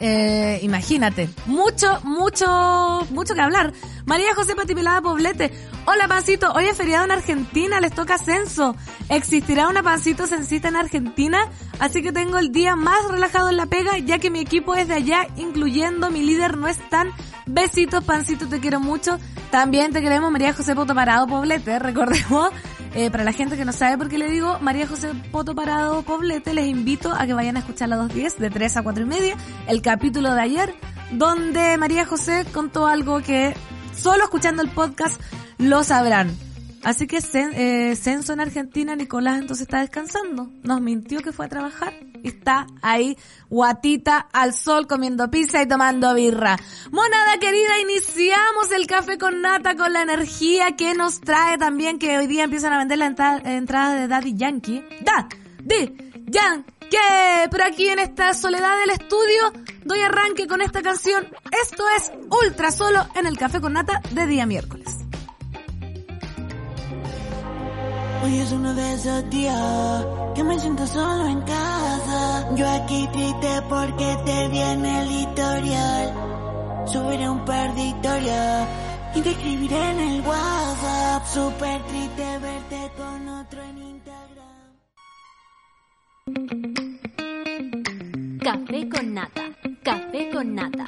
Eh, imagínate, mucho, mucho, mucho que hablar. María José Patipelada Poblete. Hola, Pancito. Hoy es feriado en Argentina, les toca censo. ¿Existirá una Pancito censita en Argentina? Así que tengo el día más relajado en la pega, ya que mi equipo es de allá, incluyendo mi líder no están. Besitos, Pancito, te quiero mucho. También te queremos, María José Poto Parado Poblete. Recordemos, eh, para la gente que no sabe por qué le digo María José Poto Parado Poblete, les invito a que vayan a escuchar la 210 de 3 a 4 y media, el capítulo de ayer, donde María José contó algo que solo escuchando el podcast lo sabrán. Así que eh, censo en Argentina, Nicolás entonces está descansando. Nos mintió que fue a trabajar y está ahí guatita al sol comiendo pizza y tomando birra. Monada querida, iniciamos el café con nata con la energía que nos trae también que hoy día empiezan a vender la entrada de Daddy Yankee. Da, di, Yankee. Pero aquí en esta soledad del estudio doy arranque con esta canción. Esto es Ultra Solo en el Café con Nata de día miércoles. Hoy es uno de esos días que me siento solo en casa. Yo aquí triste porque te viene el historial. Subiré un par de historias y te escribiré en el WhatsApp. Súper triste verte con otro en Instagram. Café con nata. Café con nata.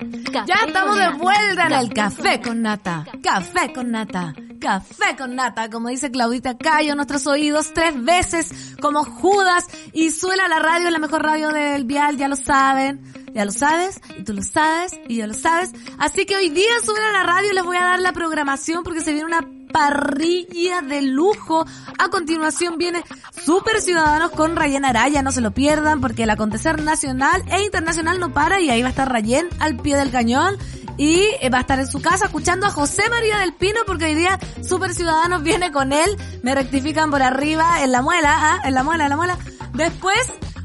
ya estamos de vuelta en el café con nata. Café con nata. Café con nata, como dice Claudita Cayo, nuestros oídos tres veces como Judas y suena la radio, la mejor radio del vial, ya lo saben. Ya lo sabes, y tú lo sabes, y ya lo sabes. Así que hoy día suena la radio les voy a dar la programación porque se viene una parrilla de lujo. A continuación viene Super Ciudadanos con Rayen Araya, no se lo pierdan porque el acontecer nacional e internacional no para y ahí va a estar Rayen al pie del cañón y eh, va a estar en su casa escuchando a José María del Pino porque hoy día Super Ciudadanos viene con él, me rectifican por arriba en la muela, ¿ah? en la muela, en la muela. Después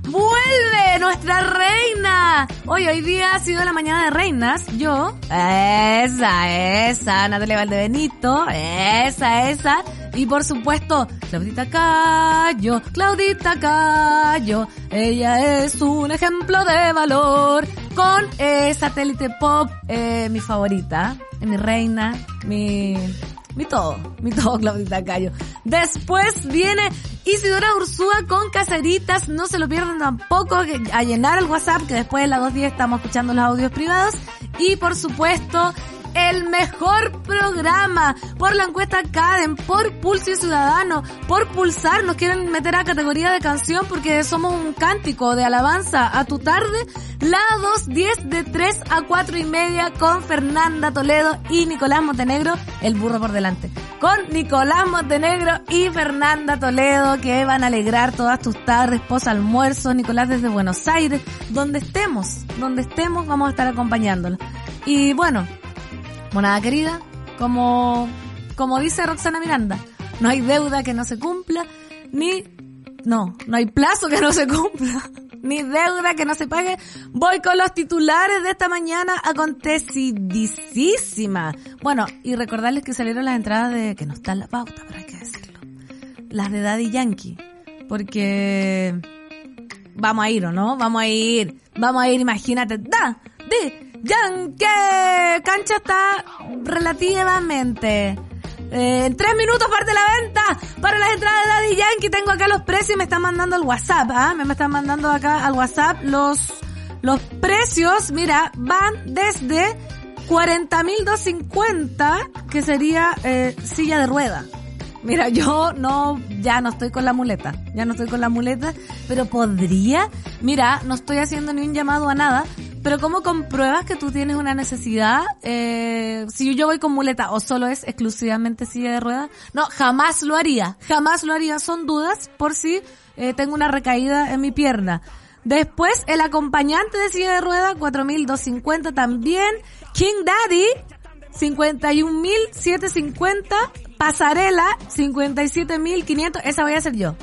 ¡Vuelve nuestra reina! Hoy, hoy día ha sido la mañana de reinas. Yo, esa, esa, Natalia Valdebenito, esa, esa. Y por supuesto, Claudita Cayo, Claudita Cayo. Ella es un ejemplo de valor. Con eh, Satélite Pop, eh, mi favorita, mi reina, mi mi todo, mi todo, Claudita Cayo. Después viene Isidora Ursúa con caseritas, no se lo pierdan tampoco, a llenar el WhatsApp, que después de las 2.10 estamos escuchando los audios privados. Y por supuesto, el mejor programa por la encuesta Cadem, por Pulso Ciudadano, por Pulsar. Nos quieren meter a categoría de canción porque somos un cántico de alabanza a tu tarde. La 2.10 de 3 a 4 y media con Fernanda Toledo y Nicolás Montenegro, el burro por delante. Con Nicolás Montenegro y Fernanda Toledo que van a alegrar todas tus tardes, post almuerzo. Nicolás desde Buenos Aires, donde estemos, donde estemos vamos a estar acompañándolo. Y bueno, Monada querida, como, como dice Roxana Miranda, no hay deuda que no se cumpla, ni, no, no hay plazo que no se cumpla, ni deuda que no se pague. Voy con los titulares de esta mañana acontecidísima. Bueno, y recordarles que salieron las entradas de, que no está en la pauta, pero hay que decirlo, las de Daddy Yankee, porque vamos a ir, ¿o no? Vamos a ir, vamos a ir, imagínate, da, de, Yankee, cancha está relativamente. Eh, en tres minutos parte la venta para las entradas de Daddy Yankee. Tengo acá los precios y me están mandando al WhatsApp. ¿ah? Me están mandando acá al WhatsApp los, los precios. Mira, van desde 40.250, que sería eh, silla de rueda. Mira, yo no, ya no estoy con la muleta, ya no estoy con la muleta, pero podría, mira, no estoy haciendo ni un llamado a nada, pero ¿cómo compruebas que tú tienes una necesidad? Eh, si yo voy con muleta o solo es exclusivamente silla de ruedas, no, jamás lo haría, jamás lo haría, son dudas por si eh, tengo una recaída en mi pierna. Después, el acompañante de silla de ruedas, 4.250 también. King Daddy, 51.750 pasarela, 57.500. Esa voy a ser yo.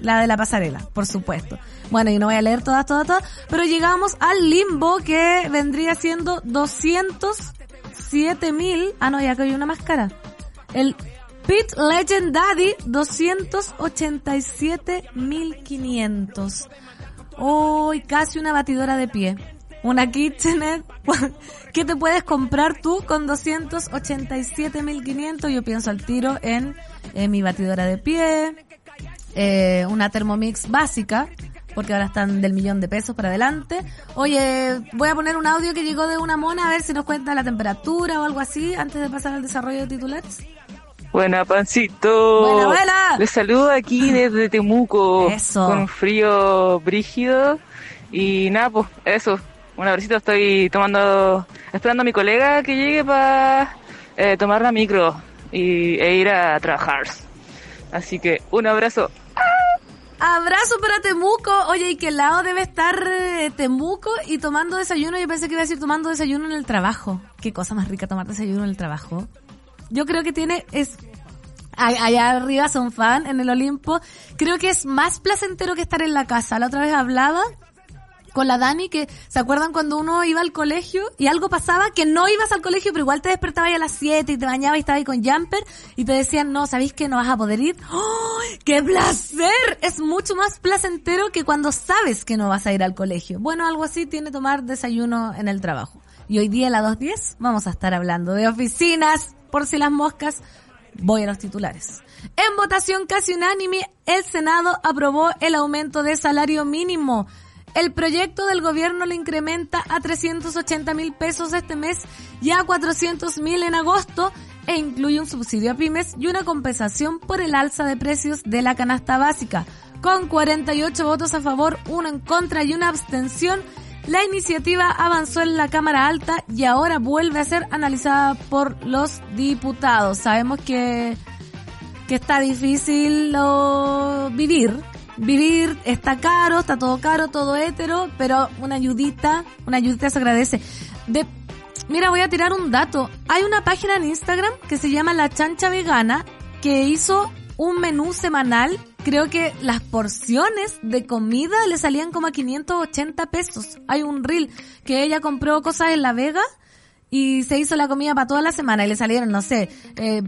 La de la pasarela, por supuesto. Bueno, y no voy a leer todas, todas, todas. Pero llegamos al limbo que vendría siendo 207.000. Ah, no, ya que hay una más cara. El Pit Legend Daddy, 287.500. Hoy casi una batidora de pie. una kitchenette que te puedes comprar tú con 287.500. Yo pienso al tiro en, en mi batidora de pie, eh, una Thermomix básica, porque ahora están del millón de pesos para adelante. Oye, voy a poner un audio que llegó de una mona a ver si nos cuenta la temperatura o algo así antes de pasar al desarrollo de titulares. Buena, Pancito. Buena, buena. Les saludo aquí desde Temuco. Eso. Con frío brígido. Y nada, pues eso. Un abracito. Estoy tomando, esperando a mi colega que llegue para eh, tomar la micro y, e ir a trabajar. Así que un abrazo. Abrazo para Temuco. Oye, ¿y qué lado debe estar eh, Temuco y tomando desayuno? Yo pensé que iba a decir tomando desayuno en el trabajo. Qué cosa más rica tomar desayuno en el trabajo. Yo creo que tiene, es, allá arriba son fan en el Olimpo. Creo que es más placentero que estar en la casa. La otra vez hablaba con la Dani que, ¿se acuerdan cuando uno iba al colegio y algo pasaba que no ibas al colegio pero igual te despertabas a las 7 y te bañabas y estabas ahí con jumper y te decían, no, ¿sabéis que no vas a poder ir? ¡Oh, ¡Qué placer! Es mucho más placentero que cuando sabes que no vas a ir al colegio. Bueno, algo así tiene tomar desayuno en el trabajo. Y hoy día a las 2.10 vamos a estar hablando de oficinas, por si las moscas, voy a los titulares. En votación casi unánime, el Senado aprobó el aumento de salario mínimo. El proyecto del gobierno lo incrementa a 380 mil pesos este mes y a 400 mil en agosto e incluye un subsidio a pymes y una compensación por el alza de precios de la canasta básica. Con 48 votos a favor, uno en contra y una abstención, la iniciativa avanzó en la Cámara Alta y ahora vuelve a ser analizada por los diputados. Sabemos que, que está difícil lo- vivir. Vivir está caro, está todo caro, todo hétero, pero una ayudita, una ayudita se agradece. De, mira, voy a tirar un dato. Hay una página en Instagram que se llama La Chancha Vegana que hizo un menú semanal. Creo que las porciones de comida le salían como a 580 pesos. Hay un reel que ella compró cosas en La Vega y se hizo la comida para toda la semana y le salieron, no sé, eh,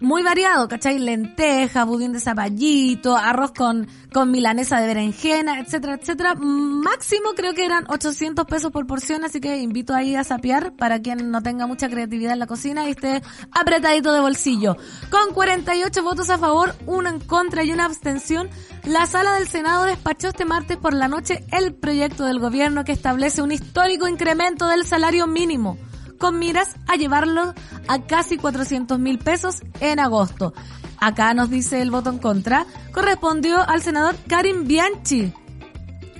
muy variado, ¿cachai? Lenteja, budín de zapallito, arroz con, con milanesa de berenjena, etcétera, etcétera. Máximo creo que eran 800 pesos por porción, así que invito ahí a sapear para quien no tenga mucha creatividad en la cocina y esté apretadito de bolsillo. Con 48 votos a favor, uno en contra y una abstención, la sala del Senado despachó este martes por la noche el proyecto del gobierno que establece un histórico incremento del salario mínimo con miras a llevarlo a casi 400 mil pesos en agosto. Acá nos dice el voto en contra, correspondió al senador Karim Bianchi,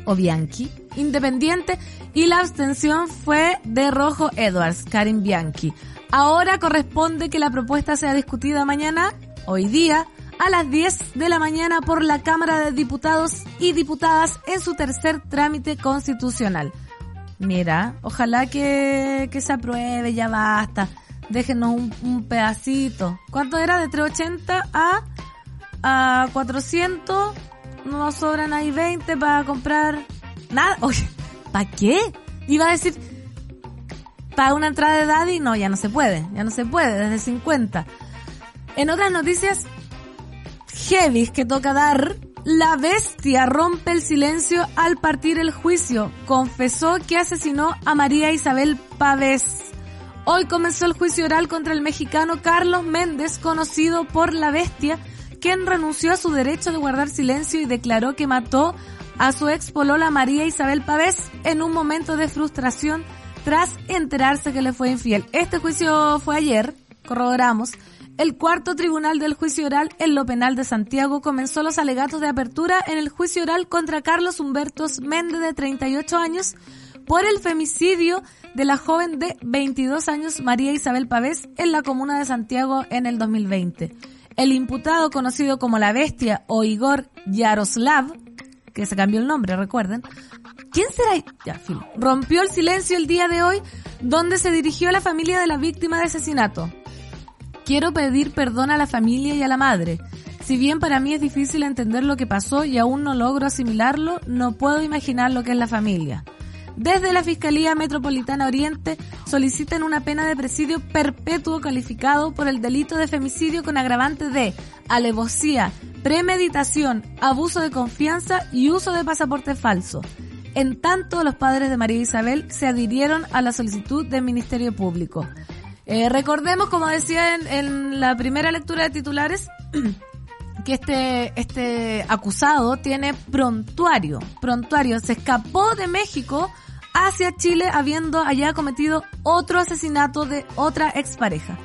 o Bianchi, independiente, y la abstención fue de Rojo Edwards, Karim Bianchi. Ahora corresponde que la propuesta sea discutida mañana, hoy día, a las 10 de la mañana por la Cámara de Diputados y Diputadas en su tercer trámite constitucional. Mira, ojalá que, que se apruebe, ya basta. Déjenos un, un pedacito. ¿Cuánto era? De 380 a, a 400. No nos sobran ahí 20 para comprar nada. Oye, ¿para qué? Iba a decir, para una entrada de Daddy, no, ya no se puede. Ya no se puede, desde 50. En otras noticias, heavy que toca dar, la bestia rompe el silencio al partir el juicio. Confesó que asesinó a María Isabel Pavés. Hoy comenzó el juicio oral contra el mexicano Carlos Méndez, conocido por la bestia, quien renunció a su derecho de guardar silencio y declaró que mató a su ex polola María Isabel Pavés en un momento de frustración tras enterarse que le fue infiel. Este juicio fue ayer, corroboramos. El cuarto tribunal del juicio oral en lo penal de Santiago comenzó los alegatos de apertura en el juicio oral contra Carlos Humbertos Méndez de 38 años por el femicidio de la joven de 22 años María Isabel Pavés en la comuna de Santiago en el 2020. El imputado conocido como la bestia o Igor Yaroslav, que se cambió el nombre, recuerden, ¿Quién será? Ya. Rompió el silencio el día de hoy, donde se dirigió a la familia de la víctima de asesinato. Quiero pedir perdón a la familia y a la madre. Si bien para mí es difícil entender lo que pasó y aún no logro asimilarlo, no puedo imaginar lo que es la familia. Desde la Fiscalía Metropolitana Oriente solicitan una pena de presidio perpetuo calificado por el delito de femicidio con agravante de alevosía, premeditación, abuso de confianza y uso de pasaporte falso. En tanto, los padres de María Isabel se adhirieron a la solicitud del Ministerio Público. Eh, recordemos, como decía en, la primera lectura de titulares, que este, este acusado tiene prontuario. Prontuario. Se escapó de México hacia Chile habiendo allá cometido otro asesinato de otra expareja.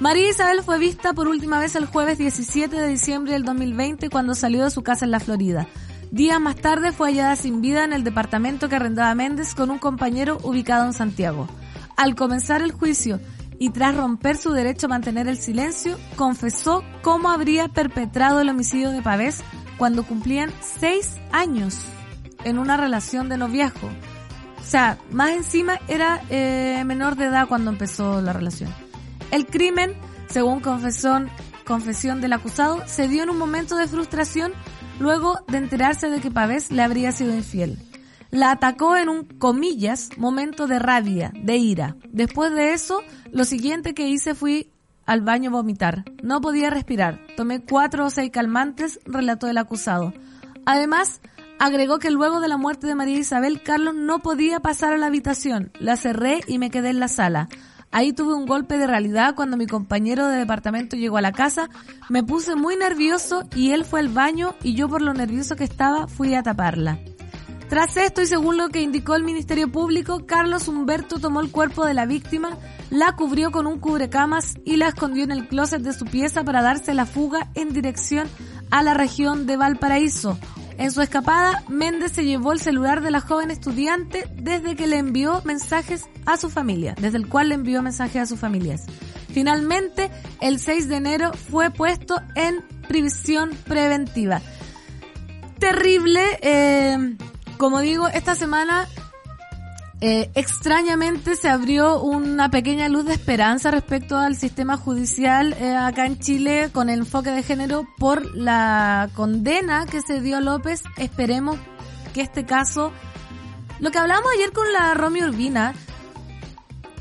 María Isabel fue vista por última vez el jueves 17 de diciembre del 2020 cuando salió de su casa en la Florida. Días más tarde fue hallada sin vida en el departamento que arrendaba Méndez con un compañero ubicado en Santiago. Al comenzar el juicio y tras romper su derecho a mantener el silencio, confesó cómo habría perpetrado el homicidio de Pavés cuando cumplían seis años en una relación de noviazgo. O sea, más encima era eh, menor de edad cuando empezó la relación. El crimen, según confesión, confesión del acusado, se dio en un momento de frustración luego de enterarse de que Pavés le habría sido infiel. La atacó en un, comillas, momento de rabia, de ira. Después de eso, lo siguiente que hice fui al baño vomitar. No podía respirar. Tomé cuatro o seis calmantes, relató el acusado. Además, agregó que luego de la muerte de María Isabel, Carlos no podía pasar a la habitación. La cerré y me quedé en la sala. Ahí tuve un golpe de realidad cuando mi compañero de departamento llegó a la casa. Me puse muy nervioso y él fue al baño y yo por lo nervioso que estaba fui a taparla. Tras esto y según lo que indicó el Ministerio Público, Carlos Humberto tomó el cuerpo de la víctima, la cubrió con un cubrecamas y la escondió en el closet de su pieza para darse la fuga en dirección a la región de Valparaíso. En su escapada, Méndez se llevó el celular de la joven estudiante desde que le envió mensajes a su familia, desde el cual le envió mensajes a sus familias. Finalmente, el 6 de enero fue puesto en prisión preventiva. Terrible, eh, como digo, esta semana eh, extrañamente se abrió una pequeña luz de esperanza respecto al sistema judicial eh, acá en Chile con el enfoque de género por la condena que se dio a López. Esperemos que este caso, lo que hablamos ayer con la Romy Urbina,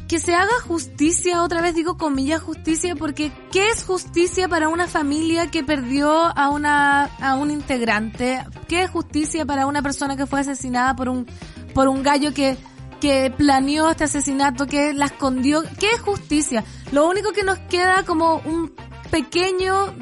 que se haga justicia, otra vez digo comillas justicia, porque ¿qué es justicia para una familia que perdió a una, a un integrante? ¿Qué es justicia para una persona que fue asesinada por un, por un gallo que que planeó este asesinato, que la escondió. ¿Qué es justicia? Lo único que nos queda como un pequeño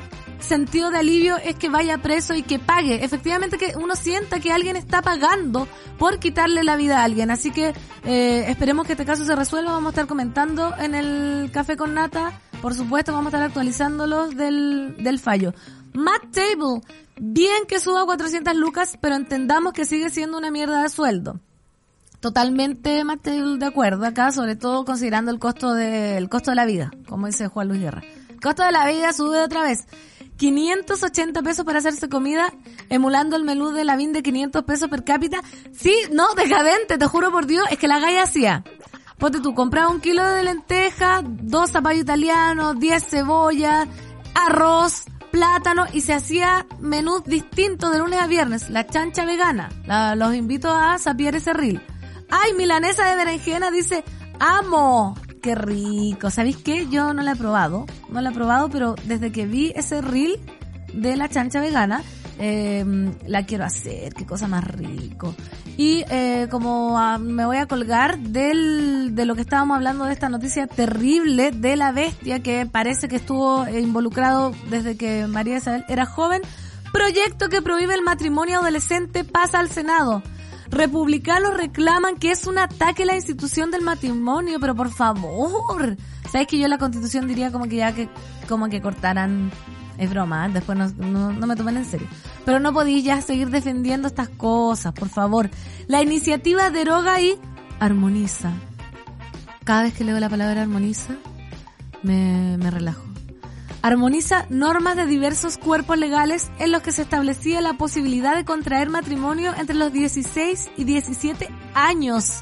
sentido de alivio es que vaya preso y que pague. Efectivamente que uno sienta que alguien está pagando por quitarle la vida a alguien. Así que eh, esperemos que este caso se resuelva. Vamos a estar comentando en el Café con Nata. Por supuesto, vamos a estar actualizándolos del, del fallo. Matt Table, bien que suba 400 lucas, pero entendamos que sigue siendo una mierda de sueldo totalmente de acuerdo acá, sobre todo considerando el costo de, el costo de la vida, como dice Juan Luis Guerra. El costo de la vida sube otra vez. 580 pesos para hacerse comida, emulando el menú de la VIN de 500 pesos per cápita. Sí, no, decadente, te juro por Dios, es que la galla hacía. Ponte tú, compraba un kilo de lentejas, dos zapallos italianos, 10 cebollas, arroz, plátano y se hacía menús distintos de lunes a viernes. La chancha vegana. los invito a sapiar ese reel. Ay, milanesa de berenjena dice, amo. Qué rico. ¿Sabéis qué? Yo no la he probado. No la he probado, pero desde que vi ese reel de la chancha vegana, eh, la quiero hacer. Qué cosa más rico. Y eh, como ah, me voy a colgar del, de lo que estábamos hablando de esta noticia terrible de la bestia que parece que estuvo involucrado desde que María Isabel era joven, proyecto que prohíbe el matrimonio adolescente pasa al Senado. Republicanos reclaman que es un ataque a la institución del matrimonio, pero por favor. ¿Sabes que yo la constitución diría como que ya que, como que cortaran es broma, ¿eh? después no, no, me tomen en serio. Pero no podéis ya seguir defendiendo estas cosas, por favor. La iniciativa deroga y armoniza. Cada vez que leo la palabra armoniza, me, me relajo armoniza normas de diversos cuerpos legales en los que se establecía la posibilidad de contraer matrimonio entre los 16 y 17 años.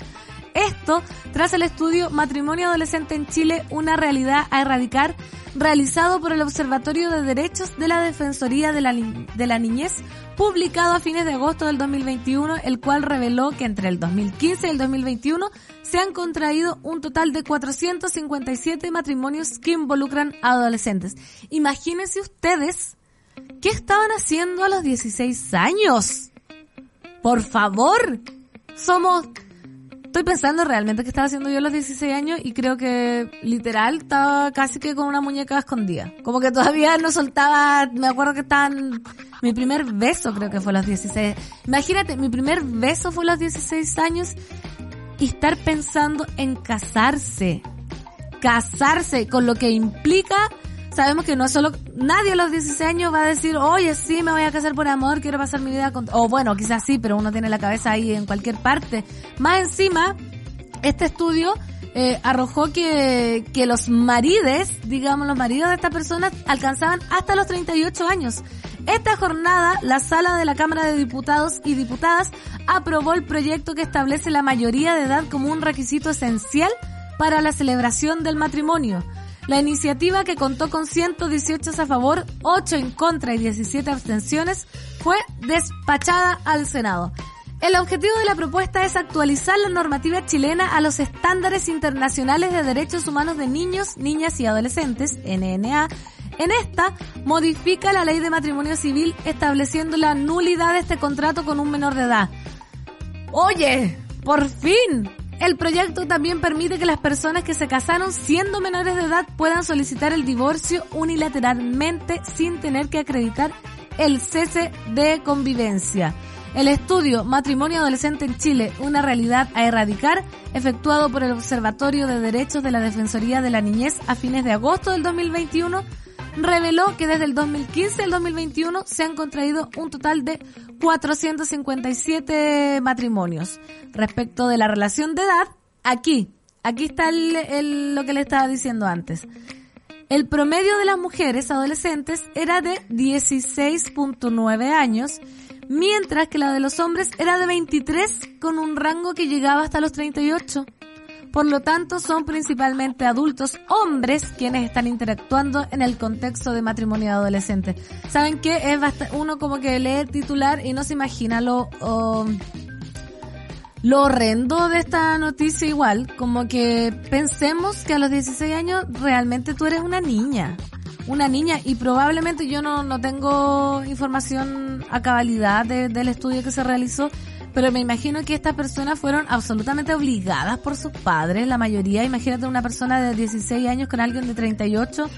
Esto tras el estudio Matrimonio Adolescente en Chile, una realidad a erradicar, realizado por el Observatorio de Derechos de la Defensoría de la, de la Niñez, publicado a fines de agosto del 2021, el cual reveló que entre el 2015 y el 2021 se han contraído un total de 457 matrimonios que involucran a adolescentes. Imagínense ustedes qué estaban haciendo a los 16 años. Por favor, somos Estoy pensando realmente que estaba haciendo yo a los 16 años y creo que literal estaba casi que con una muñeca escondida. Como que todavía no soltaba, me acuerdo que estaban, mi primer beso creo que fue a los 16. Imagínate, mi primer beso fue a los 16 años estar pensando en casarse. Casarse con lo que implica sabemos que no solo, nadie a los 16 años va a decir, oye, sí, me voy a casar por amor, quiero pasar mi vida con, o bueno, quizás sí, pero uno tiene la cabeza ahí en cualquier parte. Más encima, este estudio eh, arrojó que, que los marides, digamos, los maridos de estas personas alcanzaban hasta los 38 años. Esta jornada, la sala de la Cámara de Diputados y Diputadas aprobó el proyecto que establece la mayoría de edad como un requisito esencial para la celebración del matrimonio. La iniciativa, que contó con 118 a favor, 8 en contra y 17 abstenciones, fue despachada al Senado. El objetivo de la propuesta es actualizar la normativa chilena a los estándares internacionales de derechos humanos de niños, niñas y adolescentes, NNA. En esta, modifica la ley de matrimonio civil estableciendo la nulidad de este contrato con un menor de edad. Oye, por fin, el proyecto también permite que las personas que se casaron siendo menores de edad puedan solicitar el divorcio unilateralmente sin tener que acreditar el cese de convivencia. El estudio Matrimonio Adolescente en Chile, una realidad a erradicar, efectuado por el Observatorio de Derechos de la Defensoría de la Niñez a fines de agosto del 2021, reveló que desde el 2015 al 2021 se han contraído un total de 457 matrimonios. Respecto de la relación de edad, aquí, aquí está el, lo que le estaba diciendo antes. El promedio de las mujeres adolescentes era de 16.9 años, mientras que la de los hombres era de 23 con un rango que llegaba hasta los 38. Por lo tanto, son principalmente adultos hombres quienes están interactuando en el contexto de matrimonio adolescente. ¿Saben qué? Es uno como que lee el titular y no se imagina lo, lo horrendo de esta noticia igual. Como que pensemos que a los 16 años realmente tú eres una niña. Una niña y probablemente yo no, no tengo información a cabalidad del estudio que se realizó, pero me imagino que estas personas fueron absolutamente obligadas por sus padres, la mayoría. Imagínate una persona de 16 años con alguien de 38.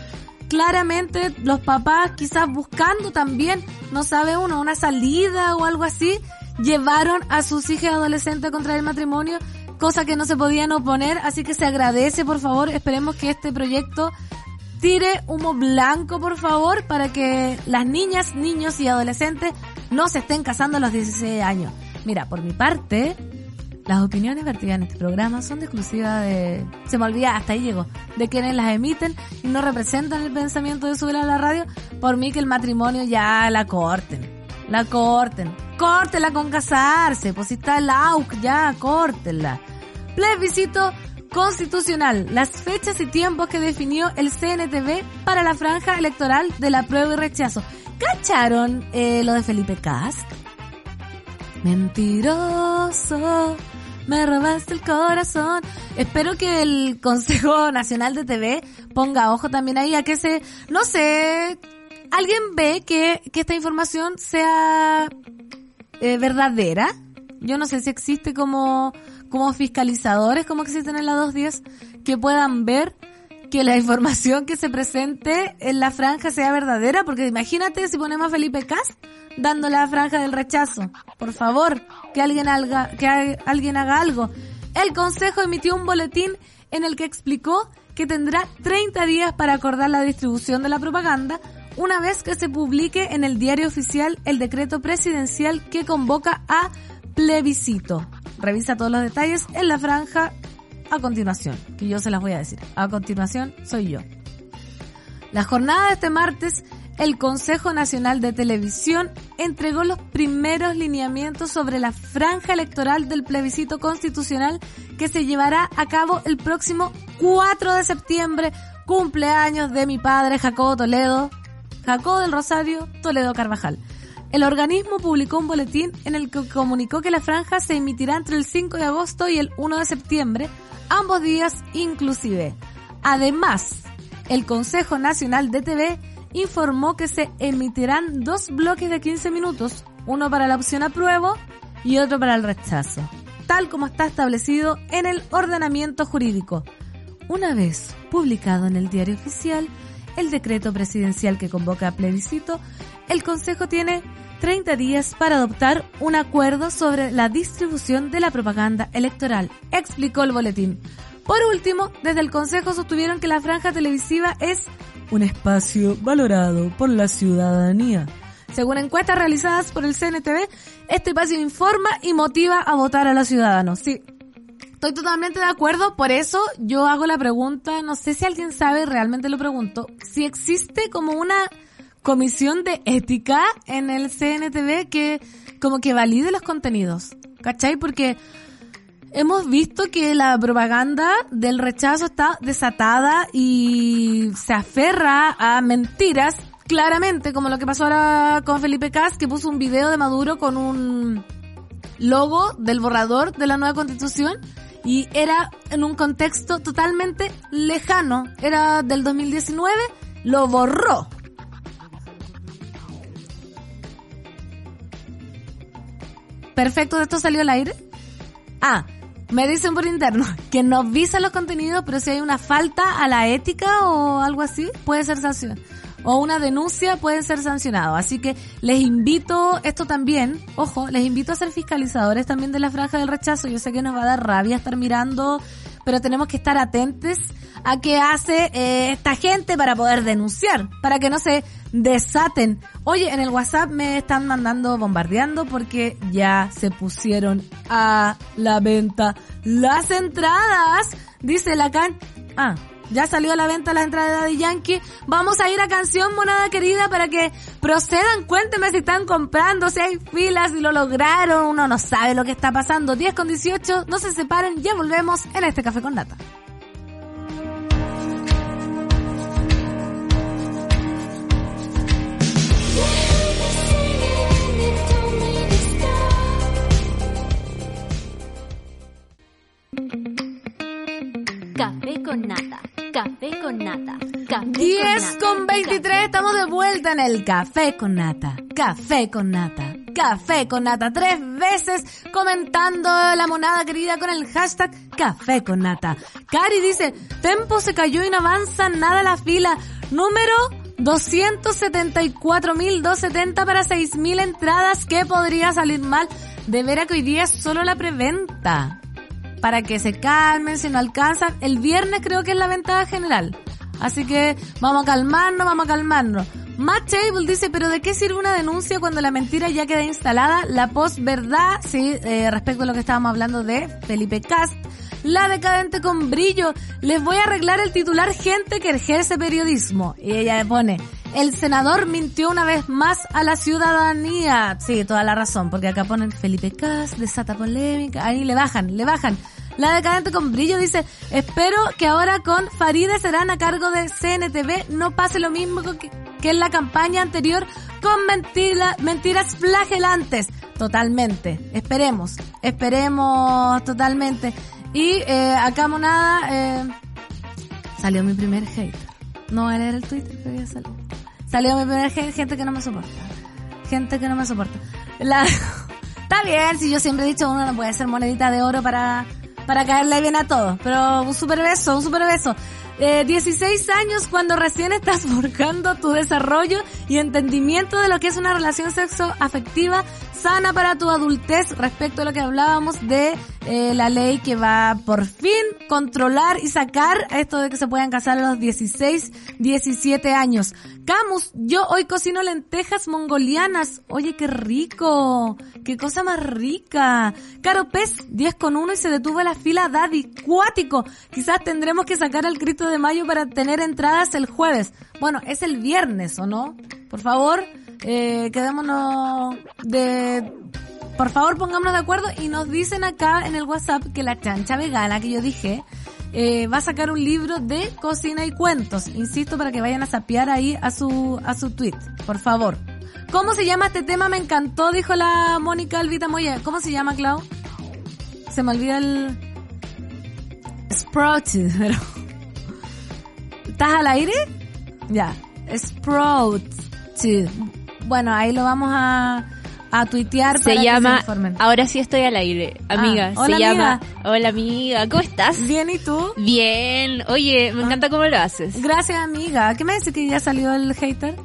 Claramente los papás quizás buscando también, no sabe uno, una salida o algo así, llevaron a sus hijas adolescentes contra el matrimonio, cosa que no se podían oponer, así que se agradece, por favor, esperemos que este proyecto tire humo blanco, por favor, para que las niñas, niños y adolescentes no se estén casando a los 16 años. Mira, por mi parte, las opiniones vertidas en este programa son de exclusiva de... Se me olvida, hasta ahí llego. De quienes las emiten y no representan el pensamiento de subir a la radio. Por mí que el matrimonio ya la corten. La corten. Córtela con casarse. Pues si está el AUC, ya córtenla. Plebiscito constitucional. Las fechas y tiempos que definió el CNTV para la franja electoral de la prueba y rechazo. ¿Cacharon eh, lo de Felipe Cast? Mentiroso, me robaste el corazón. Espero que el Consejo Nacional de TV ponga ojo también ahí a que se, no sé, alguien ve que, que esta información sea eh, verdadera. Yo no sé si existe como, como fiscalizadores, como existen en la 210, que puedan ver que la información que se presente en la franja sea verdadera, porque imagínate si ponemos a Felipe Cast dando la franja del rechazo. Por favor, que alguien haga, que alguien haga algo. El Consejo emitió un boletín en el que explicó que tendrá 30 días para acordar la distribución de la propaganda una vez que se publique en el diario oficial el decreto presidencial que convoca a plebiscito. Revisa todos los detalles en la franja a continuación, que yo se las voy a decir. A continuación soy yo. La jornada de este martes el Consejo Nacional de Televisión entregó los primeros lineamientos sobre la franja electoral del plebiscito constitucional que se llevará a cabo el próximo 4 de septiembre, cumpleaños de mi padre Jacobo Toledo, Jacobo del Rosario Toledo Carvajal. El organismo publicó un boletín en el que comunicó que la franja se emitirá entre el 5 de agosto y el 1 de septiembre, ambos días inclusive. Además, el Consejo Nacional de TV informó que se emitirán dos bloques de 15 minutos, uno para la opción apruebo y otro para el rechazo. tal como está establecido en el ordenamiento jurídico. Una vez publicado en el diario oficial, el decreto presidencial que convoca a plebiscito, el Consejo tiene 30 días para adoptar un acuerdo sobre la distribución de la propaganda electoral, explicó el boletín. Por último, desde el Consejo sostuvieron que la franja televisiva es un espacio valorado por la ciudadanía. Según encuestas realizadas por el CNTV, este espacio informa y motiva a votar a los ciudadanos. Sí, estoy totalmente de acuerdo, por eso yo hago la pregunta, no sé si alguien sabe, realmente lo pregunto, si existe como una comisión de ética en el CNTV que como que valide los contenidos, ¿cachai? Porque hemos visto que la propaganda del rechazo está desatada y se aferra a mentiras, claramente, como lo que pasó ahora con Felipe Cas, que puso un video de Maduro con un logo del borrador de la nueva constitución y era en un contexto totalmente lejano, era del 2019, lo borró. Perfecto, ¿de esto salió al aire? Ah, me dicen por interno que no visa los contenidos, pero si hay una falta a la ética o algo así, puede ser sancionado. O una denuncia puede ser sancionado. Así que les invito, esto también, ojo, les invito a ser fiscalizadores también de la franja del rechazo. Yo sé que nos va a dar rabia estar mirando, pero tenemos que estar atentos a qué hace eh, esta gente para poder denunciar, para que no se desaten. Oye, en el WhatsApp me están mandando bombardeando porque ya se pusieron a la venta las entradas. Dice Lacan. Ah, ya salió a la venta la entrada de Yankee. Vamos a ir a canción monada querida para que procedan. Cuénteme si están comprando, si hay filas, si lo lograron. Uno no sabe lo que está pasando. 10 con 18, no se separen, ya volvemos en este café con nata. Café con nata. Café con nata. Café 10 con, con 23, estamos de vuelta en el Café con Nata. Café con Nata. Café con Nata. Tres veces comentando la monada querida con el hashtag Café con Nata. Cari dice, Tempo se cayó y no avanza nada la fila. Número 274.270 para 6.000 entradas. ¿Qué podría salir mal? De veras que hoy día es solo la preventa para que se calmen, si no alcanzan. El viernes creo que es la venta general. Así que vamos a calmarnos, vamos a calmarnos. Matt Table dice, pero ¿de qué sirve una denuncia cuando la mentira ya queda instalada? La posverdad, sí, eh, respecto a lo que estábamos hablando de Felipe Cast. La decadente con brillo. Les voy a arreglar el titular gente que ejerce periodismo. Y ella le pone, el senador mintió una vez más a la ciudadanía. Sí, toda la razón, porque acá ponen Felipe Cas, desata polémica. Ahí le bajan, le bajan. La decadente con brillo dice, espero que ahora con Faride serán a cargo de CNTV no pase lo mismo que, en la campaña anterior con mentira, mentiras flagelantes. Totalmente. Esperemos. Esperemos totalmente. Y eh, acá monada eh, salió mi primer hater. No voy a leer el Twitter, pero ya salió. Salió mi primer hater, gente que no me soporta. Gente que no me soporta. La... Está bien, si yo siempre he dicho uno no puede ser monedita de oro para, para caerle bien a todos. Pero un super beso, un super beso. Eh, 16 años cuando recién estás forjando tu desarrollo y entendimiento de lo que es una relación sexo afectiva sana para tu adultez respecto a lo que hablábamos de eh, la ley que va por fin controlar y sacar esto de que se puedan casar a los 16, 17 años. Camus, yo hoy cocino lentejas mongolianas. Oye, qué rico. Qué cosa más rica. Caro Pez, 10 con 1 y se detuvo la fila Daddy. Cuático. Quizás tendremos que sacar al Cristo de Mayo para tener entradas el jueves. Bueno, es el viernes, ¿o no? Por favor, eh, quedémonos de... Por favor, pongámonos de acuerdo y nos dicen acá en el WhatsApp que la chancha vegana que yo dije eh, va a sacar un libro de cocina y cuentos. Insisto para que vayan a sapear ahí a su, a su tweet. Por favor. ¿Cómo se llama este tema? Me encantó, dijo la Mónica Alvita Moya. ¿Cómo se llama, Clau? Se me olvida el... Sprout, pero... ¿Estás al aire? Ya. Sprout. Bueno, ahí lo vamos a, a tuitear Se para que llama informen. Ahora sí estoy al aire, amiga. Ah, hola, se llama amiga. Hola amiga, ¿cómo estás? Bien, ¿y tú? Bien. Oye, Ah. me encanta cómo lo haces. Gracias, amiga. ¿Qué me dice que ya salió el hater?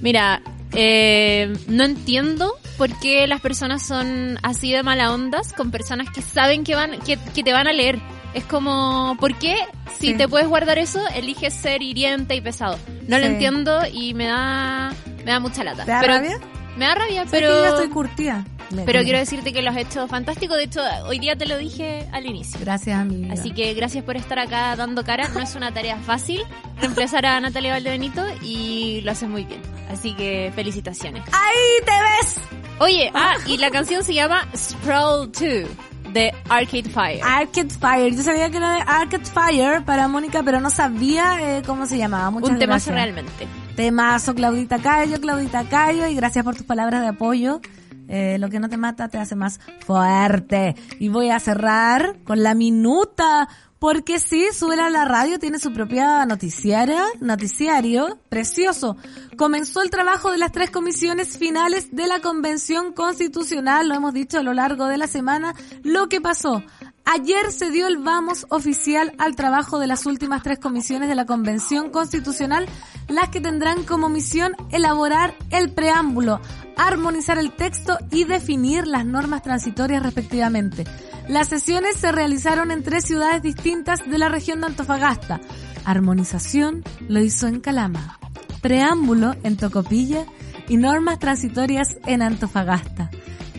Mira, eh, no entiendo por qué las personas son así de mala ondas con personas que saben que van, que, que te van a leer. Es como, ¿por qué si Sí. te puedes guardar eso, eliges ser hiriente y pesado? No lo entiendo y me da, me da mucha lata. ¿Te da pero, rabia? Me da rabia, Pero pero, yo estoy curtida. pero quiero decirte que lo has hecho fantástico. De hecho, hoy día te lo dije al inicio. Gracias, amiga. Así que gracias por estar acá dando cara. No es una tarea fácil reemplazar a Natalia Valdebenito y lo haces muy bien. Así que felicitaciones. ¡Ahí te ves! Oye, ah, y la canción se llama Sprawl 2 de Arcade Fire. Arcade Fire. Yo sabía que era de Arcade Fire para Mónica, pero no sabía eh, cómo se llamaba. Muchas Un temazo realmente. Temazo, Claudita Cayo, Claudita Cayo, y gracias por tus palabras de apoyo. Eh, lo que no te mata te hace más fuerte. Y voy a cerrar con la minuta, porque sí, sube a la radio, tiene su propia noticiaria, noticiario, precioso. Comenzó el trabajo de las tres comisiones finales de la Convención Constitucional, lo hemos dicho a lo largo de la semana, lo que pasó. Ayer se dio el vamos oficial al trabajo de las últimas tres comisiones de la Convención Constitucional, las que tendrán como misión elaborar el preámbulo, armonizar el texto y definir las normas transitorias respectivamente. Las sesiones se realizaron en tres ciudades distintas de la región de Antofagasta. Armonización lo hizo en Calama, preámbulo en Tocopilla y normas transitorias en Antofagasta.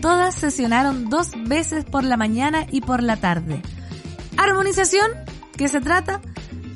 Todas sesionaron dos veces por la mañana y por la tarde. Armonización, ¿qué se trata?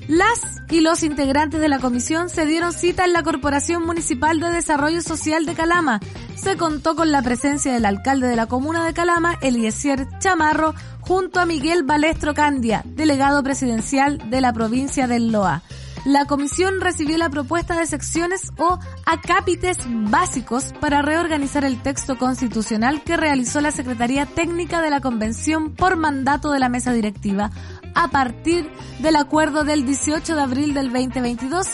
Las y los integrantes de la comisión se dieron cita en la Corporación Municipal de Desarrollo Social de Calama. Se contó con la presencia del alcalde de la comuna de Calama, Eliezer Chamarro, junto a Miguel Balestro Candia, delegado presidencial de la provincia del Loa. La comisión recibió la propuesta de secciones o acápites básicos para reorganizar el texto constitucional que realizó la Secretaría Técnica de la Convención por mandato de la mesa directiva a partir del acuerdo del 18 de abril del 2022.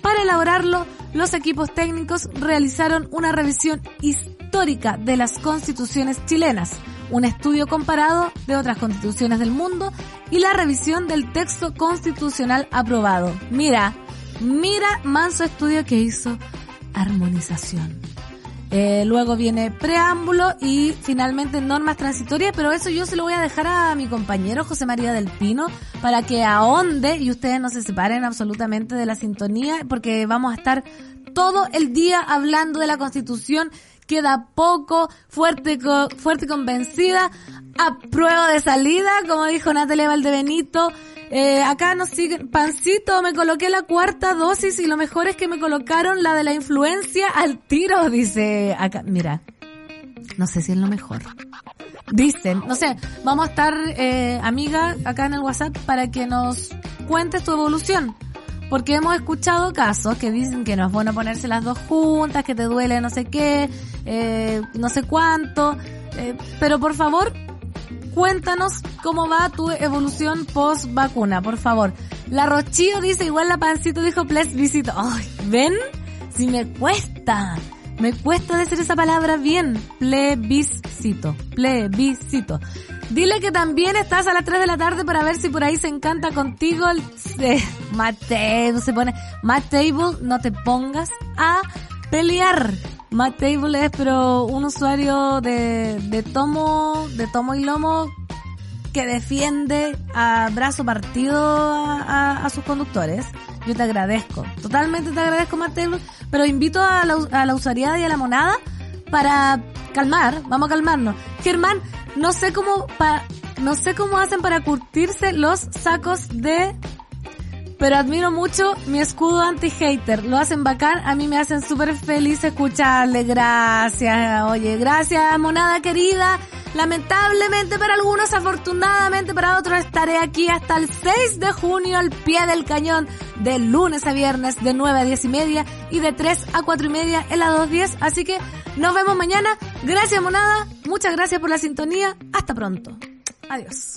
Para elaborarlo, los equipos técnicos realizaron una revisión histórica de las constituciones chilenas, un estudio comparado de otras constituciones del mundo y la revisión del texto constitucional aprobado. Mira, mira manso estudio que hizo armonización. Eh, luego viene preámbulo y finalmente normas transitorias, pero eso yo se lo voy a dejar a mi compañero José María del Pino para que ahonde y ustedes no se separen absolutamente de la sintonía porque vamos a estar todo el día hablando de la constitución queda poco, fuerte, co- fuerte convencida, a prueba de salida, como dijo Natalia Valdebenito. Eh, acá nos siguen, pancito, me coloqué la cuarta dosis y lo mejor es que me colocaron la de la influencia al tiro, dice acá. Mira, no sé si es lo mejor. Dicen, no sé, vamos a estar, eh, amiga, acá en el WhatsApp para que nos cuentes tu evolución. Porque hemos escuchado casos que dicen que no es bueno ponerse las dos juntas, que te duele no sé qué, eh, no sé cuánto. eh, pero por favor, cuéntanos cómo va tu evolución post vacuna, por favor. La Rochillo dice, igual la pancito dijo plebiscito. Ay, ¿ven? Si me cuesta. Me cuesta decir esa palabra bien. Plebiscito. Plebiscito. Dile que también estás a las 3 de la tarde para ver si por ahí se encanta contigo el eh, Matt Table se pone Matt Table, no te pongas a pelear. Matt Table es pero un usuario de, de tomo, de tomo y lomo que defiende a brazo partido a, a- sus conductores. Yo te agradezco. Totalmente te agradezco, Table, pero invito a la, a la usariada y a la monada para calmar, vamos a calmarnos. Germán, no sé cómo pa- no sé cómo hacen para curtirse los sacos de pero admiro mucho mi escudo anti-hater. Lo hacen bacán, a mí me hacen súper feliz escucharle. Gracias, oye, gracias, monada querida. Lamentablemente para algunos, afortunadamente para otros, estaré aquí hasta el 6 de junio al pie del cañón, de lunes a viernes, de 9 a 10 y media y de 3 a 4 y media en la 210. Así que nos vemos mañana. Gracias, monada. Muchas gracias por la sintonía. Hasta pronto. Adiós.